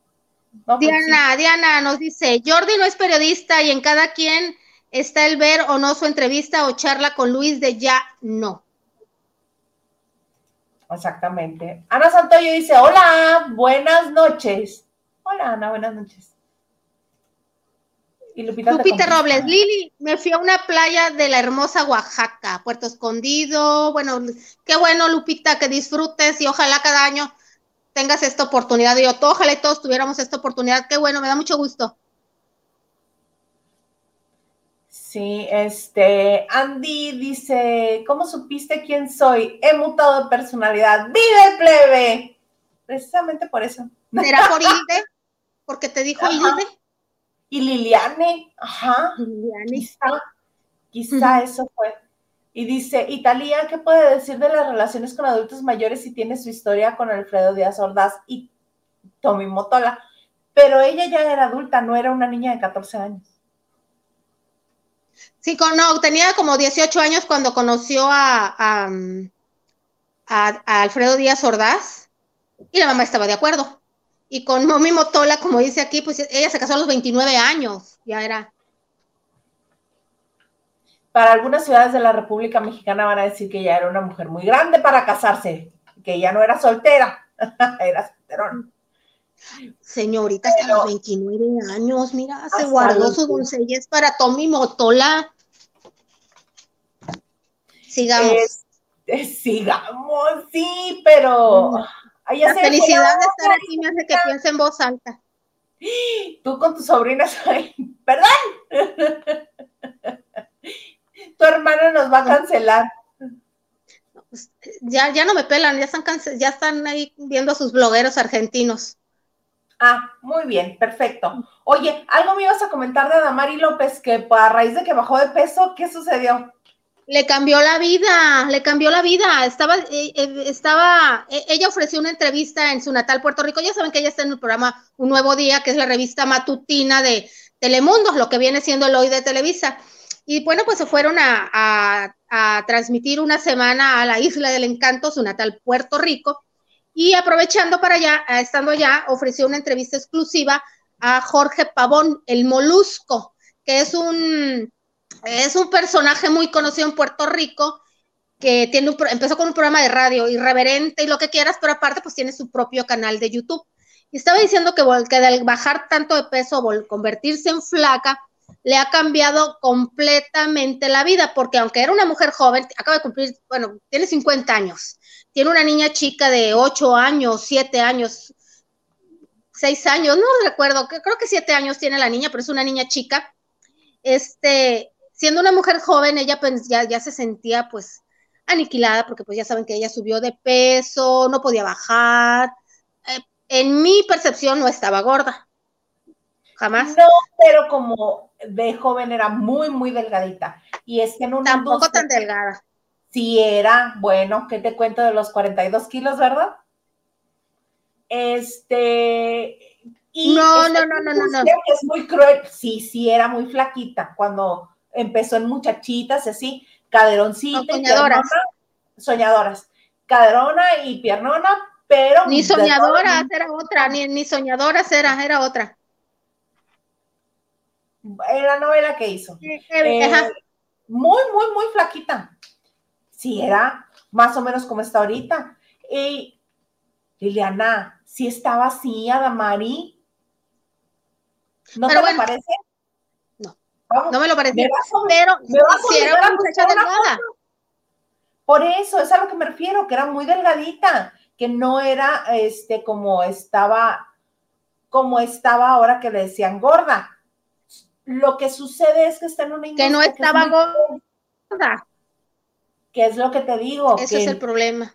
Pues Diana, Diana nos dice, Jordi no es periodista y en cada quien está el ver o no su entrevista o charla con Luis de ya no. Exactamente. Ana Santoyo dice, hola, buenas noches. Hola, Ana, buenas noches. Y Lupita, Lupita Robles, Lili, me fui a una playa de la hermosa Oaxaca, Puerto Escondido. Bueno, qué bueno, Lupita, que disfrutes y ojalá cada año tengas esta oportunidad. Yo, ojalá y todos tuviéramos esta oportunidad. Qué bueno, me da mucho gusto. Sí, este, Andy dice, ¿cómo supiste quién soy? He mutado de personalidad. ¡Vive, plebe! Precisamente por eso. ¿Será por Hilde? ¿Porque te dijo Hilde? Y Liliane, ajá. Liliane. Quizá, quizá eso fue. Y dice, Italia, ¿qué puede decir de las relaciones con adultos mayores si tiene su historia con Alfredo Díaz Ordaz y Tommy Motola? Pero ella ya era adulta, no era una niña de 14 años. Sí, con, no, tenía como 18 años cuando conoció a, a, Alfredo Díaz Ordaz y la mamá estaba de acuerdo. Y con Momi Motola, como dice aquí, pues ella se casó a los 29 años, ya era. Para algunas ciudades de la República Mexicana van a decir que ella era una mujer muy grande para casarse, que ella no era soltera, era solterón. Señorita, hasta los 29 años, mira, se guardó sus doncellas para Tommy Motola. Sigamos. sigamos, sí, pero. La felicidad de estar aquí me hace que piense en voz alta. Tú con tus sobrinas, perdón. tu hermano nos va a cancelar. Pues, ya, ya no me pelan, ya están, ya están ahí viendo a sus blogueros argentinos. Ah, muy bien, perfecto. Oye, algo me ibas a comentar de Damari López, que a raíz de que bajó de peso, ¿qué sucedió? Le cambió la vida, le cambió la vida. Estaba, eh, eh, estaba, e, ella ofreció una entrevista en su natal Puerto Rico. Ya saben que ella está en el programa Un Nuevo Día, que es la revista matutina de Telemundo, lo que viene siendo el hoy de Televisa. Y bueno, pues se fueron a, a transmitir una semana a la Isla del Encanto, su natal Puerto Rico y aprovechando para allá, eh, estando allá, ofreció una entrevista exclusiva a Jorge Pavón, el molusco, que es un, es un personaje muy conocido en Puerto Rico, que tiene empezó con un programa de radio irreverente y lo que quieras, pero aparte pues tiene su propio canal de YouTube. Y estaba diciendo que, que al bajar tanto de peso, convertirse en flaca, le ha cambiado completamente la vida, porque aunque era una mujer joven, acaba de cumplir, bueno, tiene 50 años, tiene una niña chica de 8 años, 7 años, 6 años, no recuerdo, creo que 7 años tiene la niña, pero es una niña chica. Este, siendo una mujer joven, ella pues, ya, ya se sentía pues aniquilada, porque pues ya saben que ella subió de peso, no podía bajar. Eh, en mi percepción no estaba gorda. Jamás. No, pero como de joven era muy, muy delgadita. Y es que en una. Tampoco tan delgada. Si era, bueno, ¿qué te cuento de los 42 kilos, verdad? Este. Y no, no, no, no, no, no. Es muy cruel. Sí, sí, era muy flaquita cuando empezó en muchachitas, así, caderoncita. soñadoras. soñadoras. Caderona y piernona, pero. Ni soñadoras, era otra, ni, ni soñadoras era, era otra. Era la novela que hizo. Eh, muy, muy, muy flaquita si era más o menos como está ahorita. Y Liliana, si estaba así, Adamari. ¿No te lo parece? No, no me lo parece. pero si era una muchacha delgada. Por eso, es a lo que me refiero, que era muy delgadita, que no era este como estaba, como estaba ahora que le decían gorda. Lo que sucede es que está en una Que no estaba gorda. ¿Qué es lo que te digo? Ese es el problema.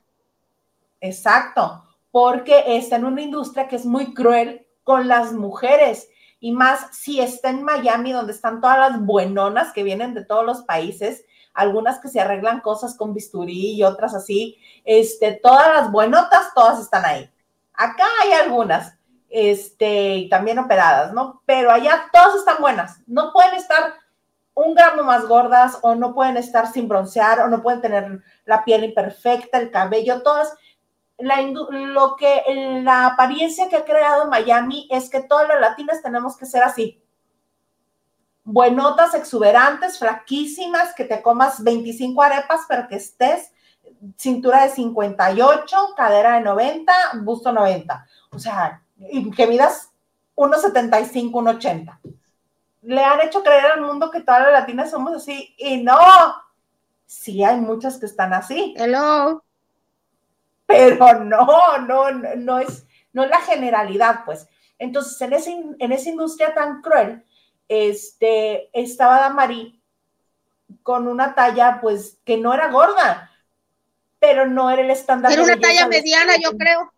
Exacto, porque está en una industria que es muy cruel con las mujeres y más si está en Miami, donde están todas las buenonas que vienen de todos los países, algunas que se arreglan cosas con bisturí y otras así, este, todas las buenotas, todas están ahí. Acá hay algunas, este, y también operadas, ¿no? Pero allá todas están buenas, no pueden estar un gramo más gordas o no pueden estar sin broncear o no pueden tener la piel imperfecta, el cabello, todas. La, lo que la apariencia que ha creado Miami es que todas las latinas tenemos que ser así. Buenotas, exuberantes, flaquísimas, que te comas 25 arepas, pero que estés cintura de 58, cadera de 90, busto 90. O sea, que midas 1,75, 1,80 le han hecho creer al mundo que todas las latinas somos así y no. Sí, hay muchas que están así. Hello. Pero no, no, no es, no es la generalidad, pues. Entonces, en, ese, en esa industria tan cruel, este, estaba Damari con una talla, pues, que no era gorda, pero no era el estándar. Era una talla mediana, yo creo.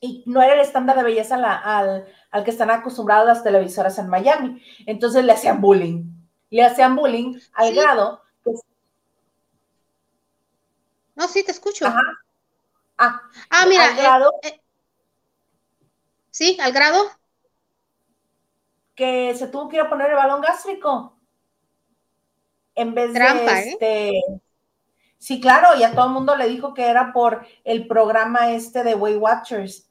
Y no era el estándar de belleza la, al que están acostumbradas las televisoras en Miami. Entonces le hacían bullying. Le hacían bullying al grado No, sí, te escucho. Ajá. Ah, ah mira. Al grado... Eh, eh, sí, al grado. Que se tuvo que ir a poner el balón gástrico. En vez de ¿eh? este. Sí, claro, y a todo el mundo le dijo que era por el programa este de Way Watchers,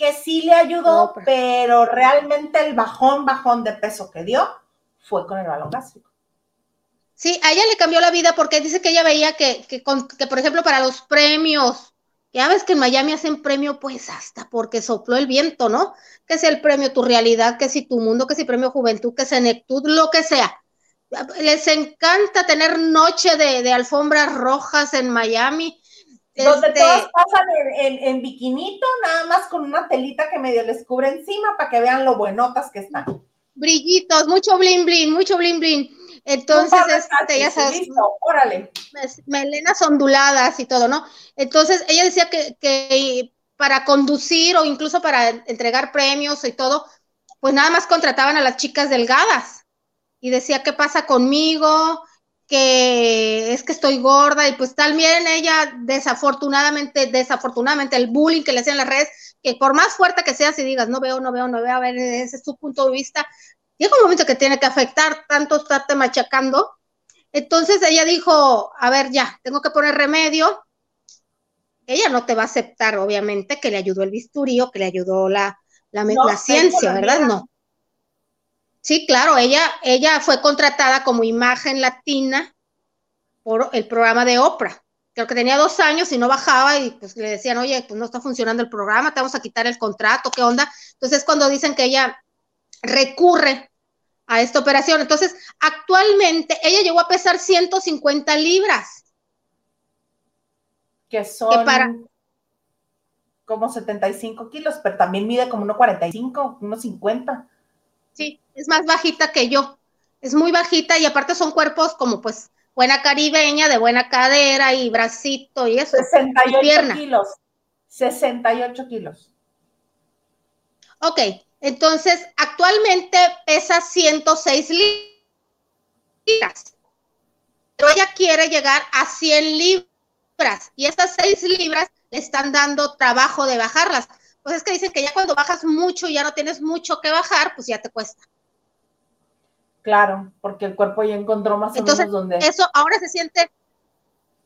que sí le ayudó, pero realmente el bajón, bajón de peso que dio fue con el balón gástrico. Sí, a ella le cambió la vida porque dice que ella veía que, que, que, por ejemplo, para los premios, ya ves que en Miami hacen premio, pues hasta porque sopló el viento, ¿no? Que sea el premio Tu Realidad, que si Tu Mundo, que si Premio Juventud, que sea Nectud, lo que sea les encanta tener noche de, alfombras rojas en Miami. Donde este, todos pasan en, en, biquinito, nada más con una telita que medio les cubre encima para que vean lo buenotas que están. Brillitos, mucho bling bling, mucho bling bling. Entonces, este, ya sabes, listo, órale. melenas onduladas y todo, ¿no? Entonces, ella decía que, que para conducir o incluso para entregar premios y todo, pues nada más contrataban a las chicas delgadas y decía, ¿qué pasa conmigo? Que es que estoy gorda y pues también ella desafortunadamente, desafortunadamente el bullying que le hacían las redes, que por más fuerte que sea, si digas, no veo, no veo, no veo, a ver, ese es su punto de vista, llega un momento que tiene que afectar tanto estarte machacando. Entonces ella dijo, a ver, ya, tengo que poner remedio. Ella no te va a aceptar, obviamente, que le ayudó el bisturí o que le ayudó la, la, la ciencia, ¿verdad? No. Sí, claro, ella, ella fue contratada como imagen latina por el programa de Oprah. Creo que tenía dos años y no bajaba y pues le decían, oye, pues no está funcionando el programa, te vamos a quitar el contrato, ¿qué onda? Entonces cuando dicen que ella recurre a esta operación. Entonces, actualmente ella llegó a pesar 150 libras. Que son para, como 75 kilos, pero también mide como 1,45, 1,50. Sí, es más bajita que yo. Es muy bajita y aparte son cuerpos como pues buena caribeña, de buena cadera y bracito y eso. 68 kilos. 68 kilos. Ok, entonces actualmente pesa 106 libras. Pero ella quiere llegar a 100 libras y estas 6 libras le están dando trabajo de bajarlas. Pues es que dicen que ya cuando bajas mucho y ya no tienes mucho que bajar, pues ya te cuesta. Claro, porque el cuerpo ya encontró más o menos donde. Eso ahora se siente,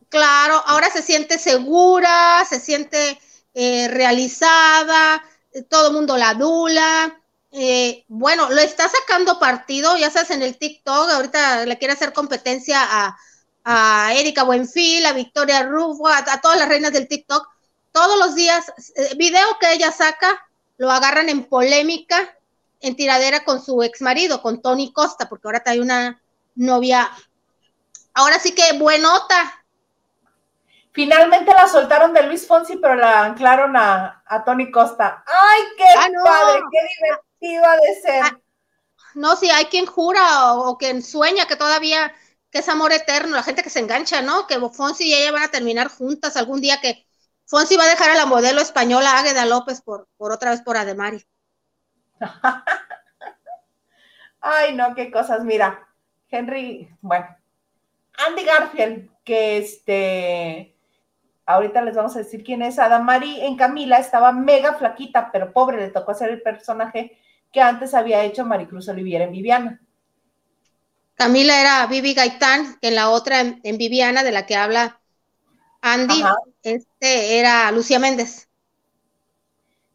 claro, ahora se siente segura, se siente eh, realizada, todo el mundo la adula. Eh, bueno, lo está sacando partido, ya sabes, en el TikTok, ahorita le quiere hacer competencia a, a Erika Buenfil, a Victoria Rufo, a, todas las reinas del TikTok. Todos los días, eh, video que ella saca, lo agarran en polémica en tiradera con su ex marido, con Tony Costa, porque ahora hay una novia, ahora sí que buenota. Finalmente la soltaron de Luis Fonsi, pero la anclaron a, Tony Costa. ¡Ay, qué ah, padre! ¡Qué divertido ha de ser! Ah, no, si hay quien jura o, quien sueña que todavía que es amor eterno, la gente que se engancha, ¿no? Que Fonsi y ella van a terminar juntas algún día que Fonsi va a dejar a la modelo española Águeda López por, por otra vez por Ademari. Ay, no, qué cosas. Mira, Henry, bueno, Andy Garfield, que este, ahorita les vamos a decir quién es. Adamari en Camila estaba mega flaquita, pero pobre, le tocó hacer el personaje que antes había hecho Maricruz Oliviera en Viviana. Camila era Vivi Gaitán, en la otra en, Viviana, de la que habla Andy, este era Lucía Méndez.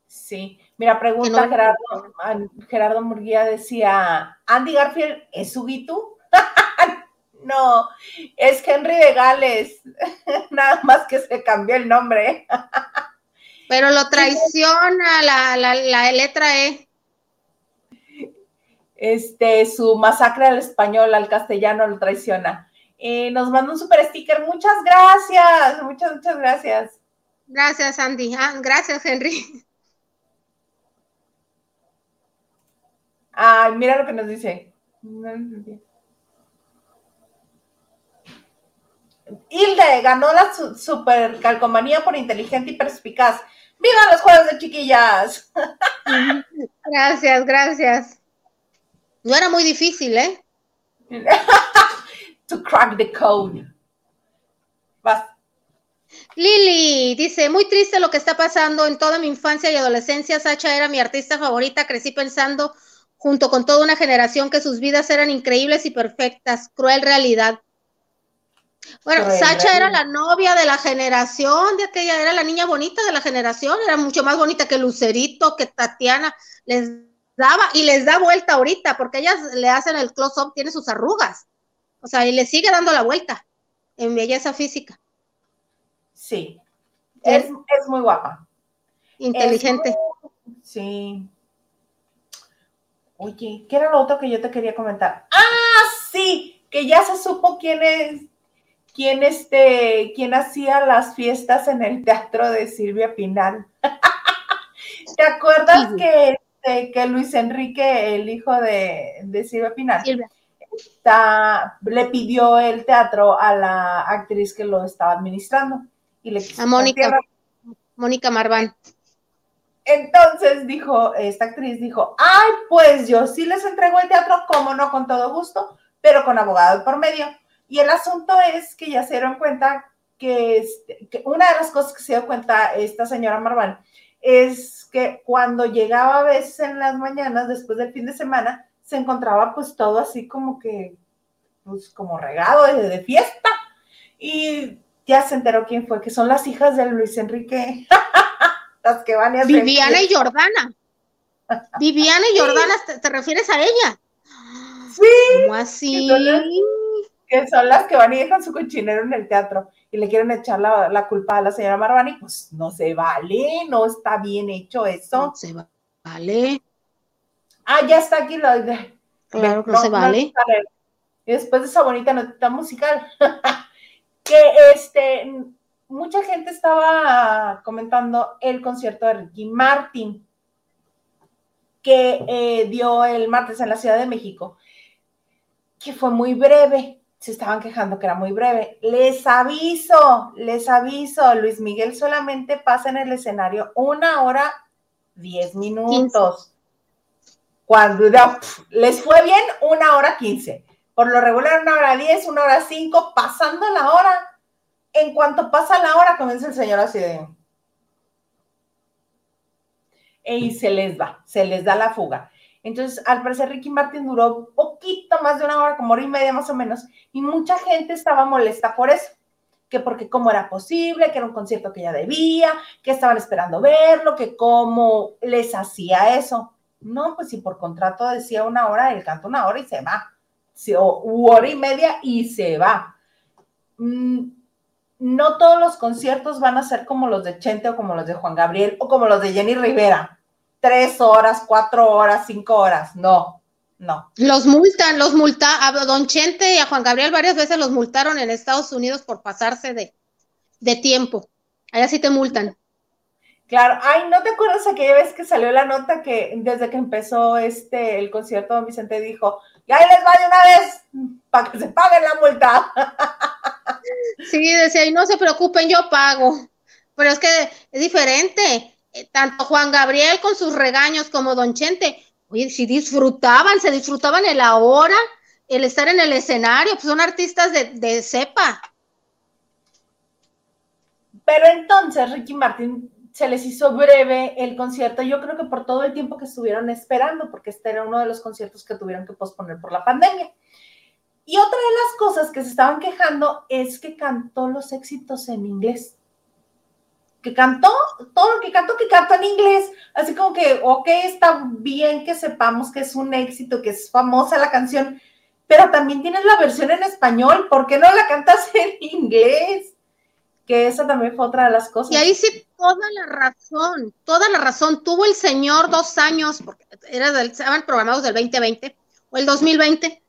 Sí, Mira, pregunta Gerardo, Gerardo Murguía decía, ¿Andy Garfield es su no, es Henry de Gales, nada más que se cambió el nombre. Pero lo traiciona la, la, letra E. Este, su masacre al español, al castellano lo traiciona. Eh, nos manda un super sticker, muchas gracias, muchas, muchas gracias. Gracias, Andy. Ah, gracias, Henry. Ay, mira lo que nos dice. Hilde ganó la super calcomanía por inteligente y perspicaz. ¡Viva los juegos de chiquillas! Gracias, gracias. No era muy difícil, ¿eh? to crack the code. Vas. Lili dice, muy triste lo que está pasando en toda mi infancia y adolescencia. Sacha era mi artista favorita. Crecí pensando, junto con toda una generación, que sus vidas eran increíbles y perfectas. Cruel realidad. Bueno, Sacha era la novia de la generación, de aquella, era la niña bonita de la generación, era mucho más bonita que Lucerito, que Tatiana, les daba y les da vuelta ahorita, porque ellas le hacen el close-up, tiene sus arrugas, o sea, y le sigue dando la vuelta en belleza física. Sí, es, es muy guapa. Inteligente. sí. Oye, ¿qué era lo otro que yo te quería comentar? Ah, sí, que ya se supo quién es, quién, este, quién hacía las fiestas en el teatro de Silvia Pinal. ¿Te acuerdas que, este, que Luis Enrique, el hijo de, Silvia Pinal, le pidió el teatro a la actriz que lo estaba administrando? Y le a Mónica, Mónica Marván. Entonces dijo, esta actriz dijo, ay, pues yo sí les entrego el teatro, como no, con todo gusto, pero con abogado por medio. Y el asunto es que ya se dieron cuenta este, que, una de las cosas que se dio cuenta esta señora Marván es que cuando llegaba a veces en las mañanas, después del fin de semana, se encontraba pues todo así como que, pues como regado de fiesta. Y ya se enteró quién fue, que son las hijas de Luis Enrique, las que van a Viviana y Jordana. Viviana y Jordana, ¿te, refieres a ella? Sí. ¿Cómo así? que son las que van y dejan su cochinero en el teatro y le quieren echar la, culpa a la señora Marvani, pues no se vale, no está bien hecho eso. No se vale. Ah, ya está aquí de... Claro que no, se vale. y después de esa bonita notita musical, que este, mucha gente estaba comentando el concierto de Ricky Martin que eh, dio el martes en la Ciudad de México, que fue muy breve se estaban quejando que era muy breve. Les aviso, les aviso, Luis Miguel solamente pasa en el escenario una hora, diez minutos. Cuando les fue bien, una hora quince. Por lo regular, una hora diez, una hora cinco, pasando la hora. En cuanto pasa la hora, comienza el señor así de... Y se les va, se les da la fuga. Entonces, al parecer, Ricky Martin duró poquito más de una hora, como hora y media más o menos, y mucha gente estaba molesta por eso, que porque cómo era posible, que era un concierto que ya debía, que estaban esperando verlo, que cómo les hacía eso. No, pues si por contrato decía una hora, él canta una hora y se va. o hora y media y se va. Mm, no todos los conciertos van a ser como los de Chente o como los de Juan Gabriel o como los de Jenny Rivera tres horas, cuatro horas, cinco horas. No, no. Los multan, los multan. A Don Chente y a Juan Gabriel varias veces los multaron en Estados Unidos por pasarse de, de tiempo. Allá sí te multan. Claro, ay, ¿no te acuerdas aquella vez que salió la nota que desde que empezó este el concierto Don Vicente dijo, ya ahí les va de una vez para que se paguen la multa? Sí, decía, y no se preocupen, yo pago. Pero es que es diferente. Eh, tanto Juan Gabriel con sus regaños como Don Chente, oye, si disfrutaban, se disfrutaban el ahora, el estar en el escenario, pues son artistas de, de cepa. Pero entonces Ricky Martin se les hizo breve el concierto, yo creo que por todo el tiempo que estuvieron esperando, porque este era uno de los conciertos que tuvieron que posponer por la pandemia. Y otra de las cosas que se estaban quejando es que cantó los éxitos en inglés que cantó, todo lo que cantó, que cantó en inglés. Así como que, ok, está bien que sepamos que es un éxito, que es famosa la canción, pero también tienes la versión en español, ¿por qué no la cantas en inglés? Que esa también fue otra de las cosas. Y ahí sí, toda la razón, toda la razón. Tuvo el señor dos años, porque era estaban programados del 2020 o el 2020.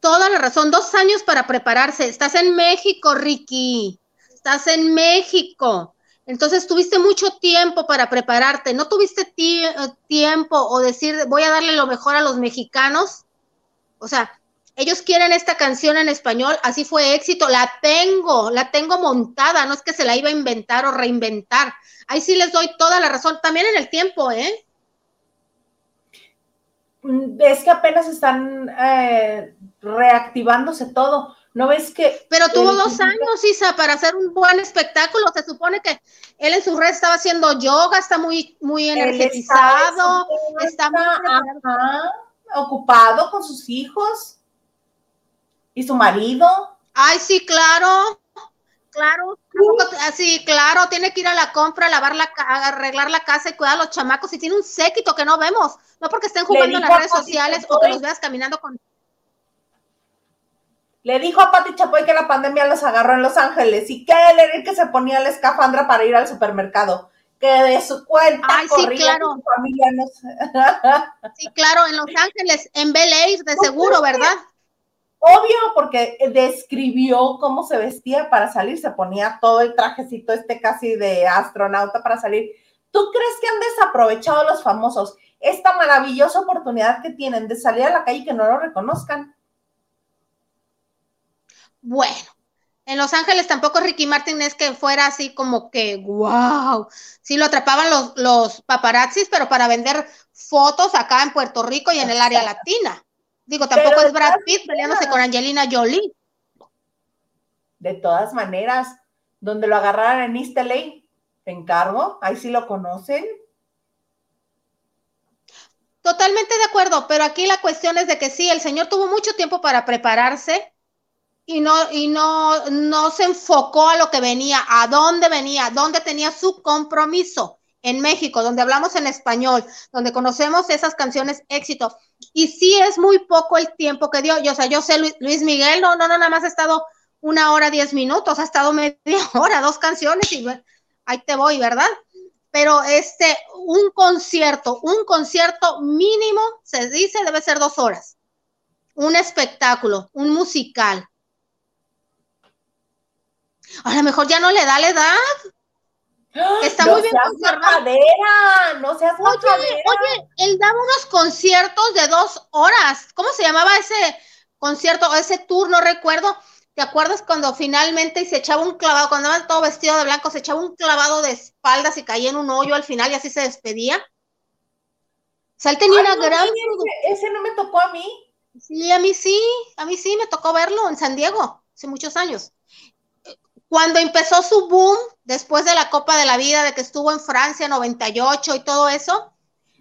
Toda la razón, dos años para prepararse. Estás en México, Ricky. Estás en México entonces tuviste mucho tiempo para prepararte, no tuviste tiempo o decir voy a darle lo mejor a los mexicanos. O sea, ellos quieren esta canción en español, así fue éxito, la tengo, la tengo montada, no es que se la iba a inventar o reinventar. Ahí sí les doy toda la razón, también en el tiempo, ¿eh? Es que apenas están eh, reactivándose todo. ¿No ves que? Pero tuvo dos años, Isa, para hacer un buen espectáculo. Se supone que él en su red estaba haciendo yoga, está muy, muy energetizado, está, muy ocupado con sus hijos y su marido. Ay, sí, claro. Claro, así, claro, tiene que ir a la compra, lavar la, arreglar la casa y cuidar a los chamacos. Y tiene un séquito que no vemos, no porque estén jugando en las redes sociales o que los veas caminando con le dijo a Pati Chapoy que la pandemia los agarró en Los Ángeles y que él era el que se ponía la escafandra para ir al supermercado. Que de su cuenta Ay, sí, claro. familia sí, claro, en Los Ángeles, en Bel Air, de seguro, ¿verdad? Obvio, porque describió cómo se vestía para salir, se ponía todo el trajecito este casi de astronauta para salir. ¿Tú crees que han desaprovechado los famosos esta maravillosa oportunidad que tienen de salir a la calle y que no lo reconozcan? Bueno, en Los Ángeles tampoco Ricky Martin es que fuera así como que, wow, sí lo atrapaban los, los paparazzis, pero para vender fotos acá en Puerto Rico y en el área latina. Digo, tampoco es Brad Pitt peleándose con Angelina Jolie. De todas maneras, donde lo agarraran en East LA, te encargo, ahí sí lo conocen. Totalmente de acuerdo, pero aquí la cuestión es de que sí, el señor tuvo mucho tiempo para prepararse, y no, y no, no se enfocó a lo que venía, a dónde venía, dónde tenía su compromiso en México, donde hablamos en español, donde conocemos esas canciones éxito. Y sí es muy poco el tiempo que dio. Yo, o sea, yo sé Luis, Miguel, no, no, no, nada más ha estado una hora, diez minutos, ha estado media hora, dos canciones y ahí te voy, ¿verdad? Pero este, un concierto, un concierto mínimo, se dice, debe ser dos horas. Un espectáculo, un musical a lo mejor ya no le da la edad. Está muy bien conservado. no seas oye, oye, él daba unos conciertos de dos horas. ¿Cómo se llamaba ese concierto o ese tour? No recuerdo. ¿Te acuerdas cuando finalmente se echaba un clavado, cuando iba todo vestido de blanco, se echaba un clavado de espaldas y caía en un hoyo al final y así se despedía? O sea, él tenía una gran... Ese, ese no me tocó a mí. Sí, a mí sí, a mí sí me tocó verlo en San Diego hace muchos años. Cuando empezó su boom, después de la Copa de la Vida, de que estuvo en Francia 98 y todo eso,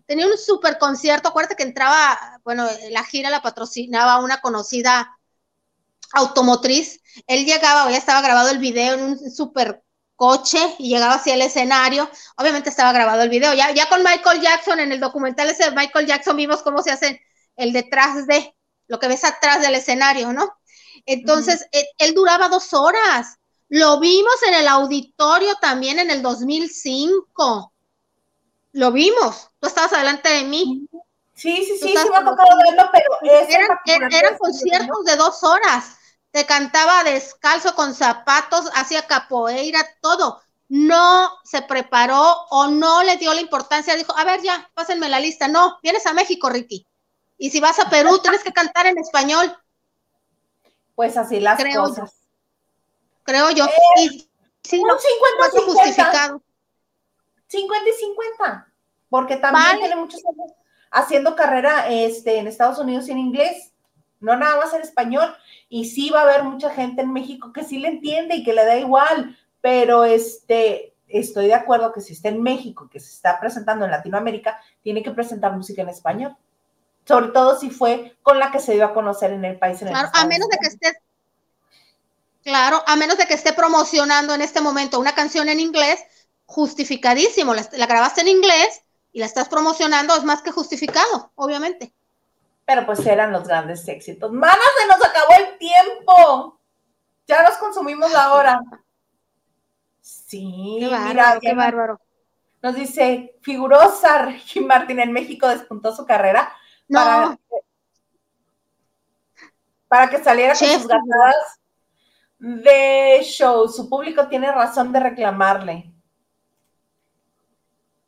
tenía un super concierto. Acuérdate que entraba, bueno, la gira la patrocinaba una conocida automotriz. Él llegaba, ya estaba grabado el video en un super coche y llegaba hacia el escenario. Obviamente estaba grabado el video. Ya, ya con Michael Jackson, en el documental ese de Michael Jackson, vimos cómo se hace el detrás de lo que ves atrás del escenario, ¿no? Entonces, él, duraba dos horas lo vimos en el auditorio también en el 2005. Lo vimos. Tú estabas adelante de mí. Sí, sí, sí, sí me ha tocado verlo, pero eran, conciertos de dos horas. Te cantaba descalzo con zapatos, hacía capoeira, todo. No se preparó o no le dio la importancia. Dijo, a ver, ya, pásenme la lista. No, vienes a México, Ricky. Y si vas a Perú, tienes que cantar en español. Pues así las cosas creo yo. Eh, y sí, un 50 justificado. 50 y 50, porque también tiene muchos años haciendo carrera este, en Estados Unidos en inglés, no nada más en español, y sí va a haber mucha gente en México que sí le entiende y que le da igual, pero este, estoy de acuerdo que si está en México, que se está presentando en Latinoamérica, tiene que presentar música en español, sobre todo si fue con la que se dio a conocer en el país. En claro, a menos de que estés Claro, a menos de que esté promocionando en este momento una canción en inglés, justificadísimo. La, grabaste en inglés y la estás promocionando, es más que justificado, obviamente. Pero pues eran los grandes éxitos. Manas, se nos acabó el tiempo. Ya nos consumimos la hora. Sí, qué mira, qué bárbaro. Nos dice, figurosa Ricky Martin en México despuntó su carrera no. para, para que saliera con sus ganadas de show. Su público tiene razón de reclamarle.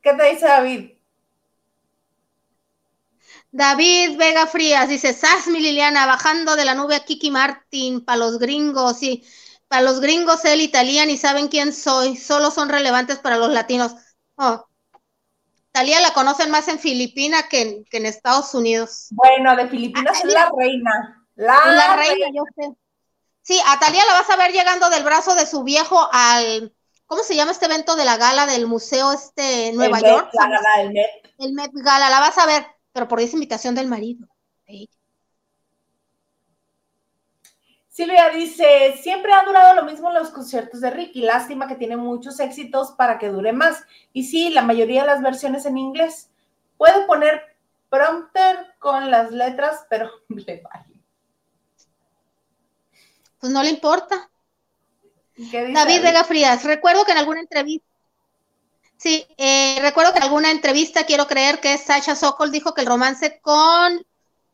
¿Qué te dice David? David Vega Frías dice, Sasmi Liliana, bajando de la nube a Kiki Martin, para los gringos, y para los gringos él italiano y saben quién soy, solo son relevantes para los latinos. Oh. Talía la conocen más en Filipinas que en, Estados Unidos. Bueno, de Filipinas es la reina. La, reina, yo sé. Sí, a Talía la vas a ver llegando del brazo de su viejo al, ¿cómo se llama este evento de la gala del museo este Nueva York? la gala del Met. El Met Gala, la vas a ver pero por esa invitación del marido. Silvia dice, siempre han durado lo mismo los conciertos de Ricky, lástima que tiene muchos éxitos para que dure más. Y sí, la mayoría de las versiones en inglés. Puede poner prompter con las letras, pero le vale. Pues no le importa. David Vega Frías, recuerdo que en alguna entrevista Sí, eh, recuerdo que en alguna entrevista, quiero creer que Sasha Sokol dijo que el romance con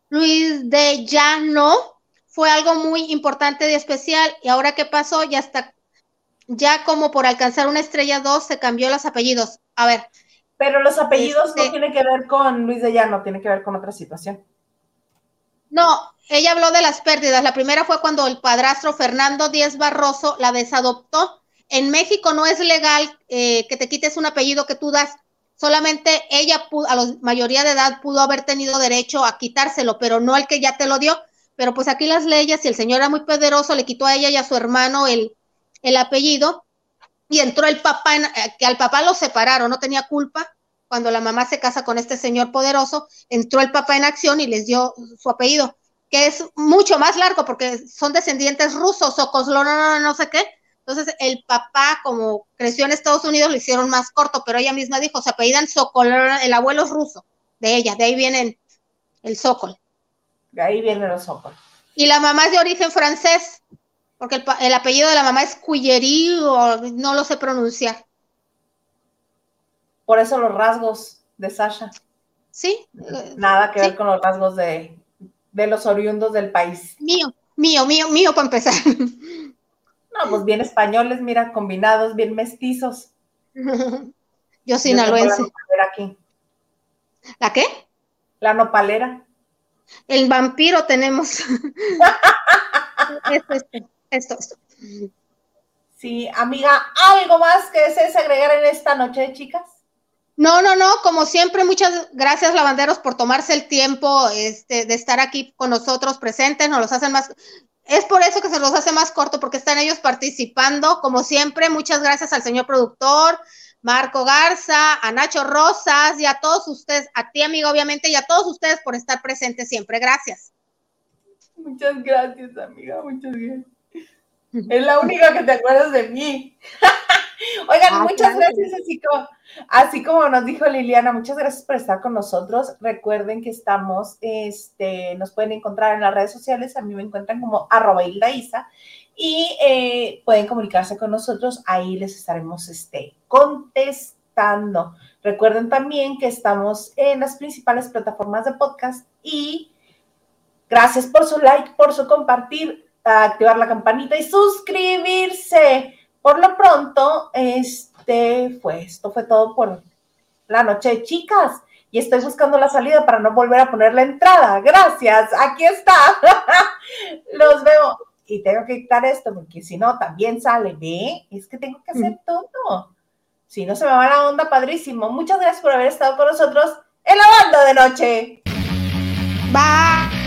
Luis de Llano fue algo muy importante y especial. Y ahora qué pasó, ya está, ya como por alcanzar una estrella 2 se cambió los apellidos. A ver. Pero los apellidos no este tienen que ver con Luis de Llano, tiene que ver con otra situación. No, ella habló de las pérdidas. La primera fue cuando el padrastro Fernando Díez Barroso la desadoptó en México no es legal eh, que te quites un apellido que tú das. Solamente ella a la mayoría de edad pudo haber tenido derecho a quitárselo, pero no el que ya te lo dio. Pero pues aquí las leyes, si el señor era muy poderoso, le quitó a ella y a su hermano el, el apellido y entró el papá, en, eh, que al papá lo separaron, no tenía culpa. Cuando la mamá se casa con este señor poderoso, entró el papá en acción y les dio su apellido, que es mucho más largo porque son descendientes rusos o no, no, no sé qué, entonces, el papá, como creció en Estados Unidos, lo hicieron más corto, pero ella misma dijo, se apellidan Sokol, el abuelo es ruso, de ella, de ahí vienen el Sokol. De ahí vienen los Sokol. Y la mamá es de origen francés, porque el, apellido de la mamá es Cuillerí o no lo sé pronunciar. Por eso los rasgos de Sasha. Sí. Nada que ver con los rasgos de, de los oriundos del país. Mío, mío, mío, mío para empezar. No, pues bien españoles, mira, combinados, bien mestizos. Yo sinaloense. La, aquí. ¿La qué? La nopalera. El vampiro tenemos. esto, esto, esto, esto. Sí, amiga, ¿algo más que desees agregar en esta noche, chicas? No, no, no, como siempre, muchas gracias, lavanderos, por tomarse el tiempo este, de estar aquí con nosotros presentes, nos los hacen más, es por eso que se los hace más corto, porque están ellos participando. Como siempre, muchas gracias al señor productor, Marco Garza, a Nacho Rosas y a todos ustedes, a ti amigo obviamente, y a todos ustedes por estar presentes siempre. Gracias. Muchas gracias, amiga, muchas gracias. Es la única que te acuerdas de mí. Oigan, ah, muchas gracias, así como, así como nos dijo Liliana, muchas gracias por estar con nosotros. Recuerden que estamos, este, nos pueden encontrar en las redes sociales, a mí me encuentran como arroba Isa, y eh, pueden comunicarse con nosotros, ahí les estaremos este, contestando. Recuerden también que estamos en las principales plataformas de podcast y gracias por su like, por su compartir, activar la campanita y suscribirse por lo pronto, este fue, esto fue todo por la noche, chicas. Y estoy buscando la salida para no volver a poner la entrada. Gracias, aquí está. Los veo. Y tengo que quitar esto porque si no, también sale. Ve, es que tengo que hacer todo. Si no, se me va la onda padrísimo. Muchas gracias por haber estado con nosotros en la banda de noche. Bye.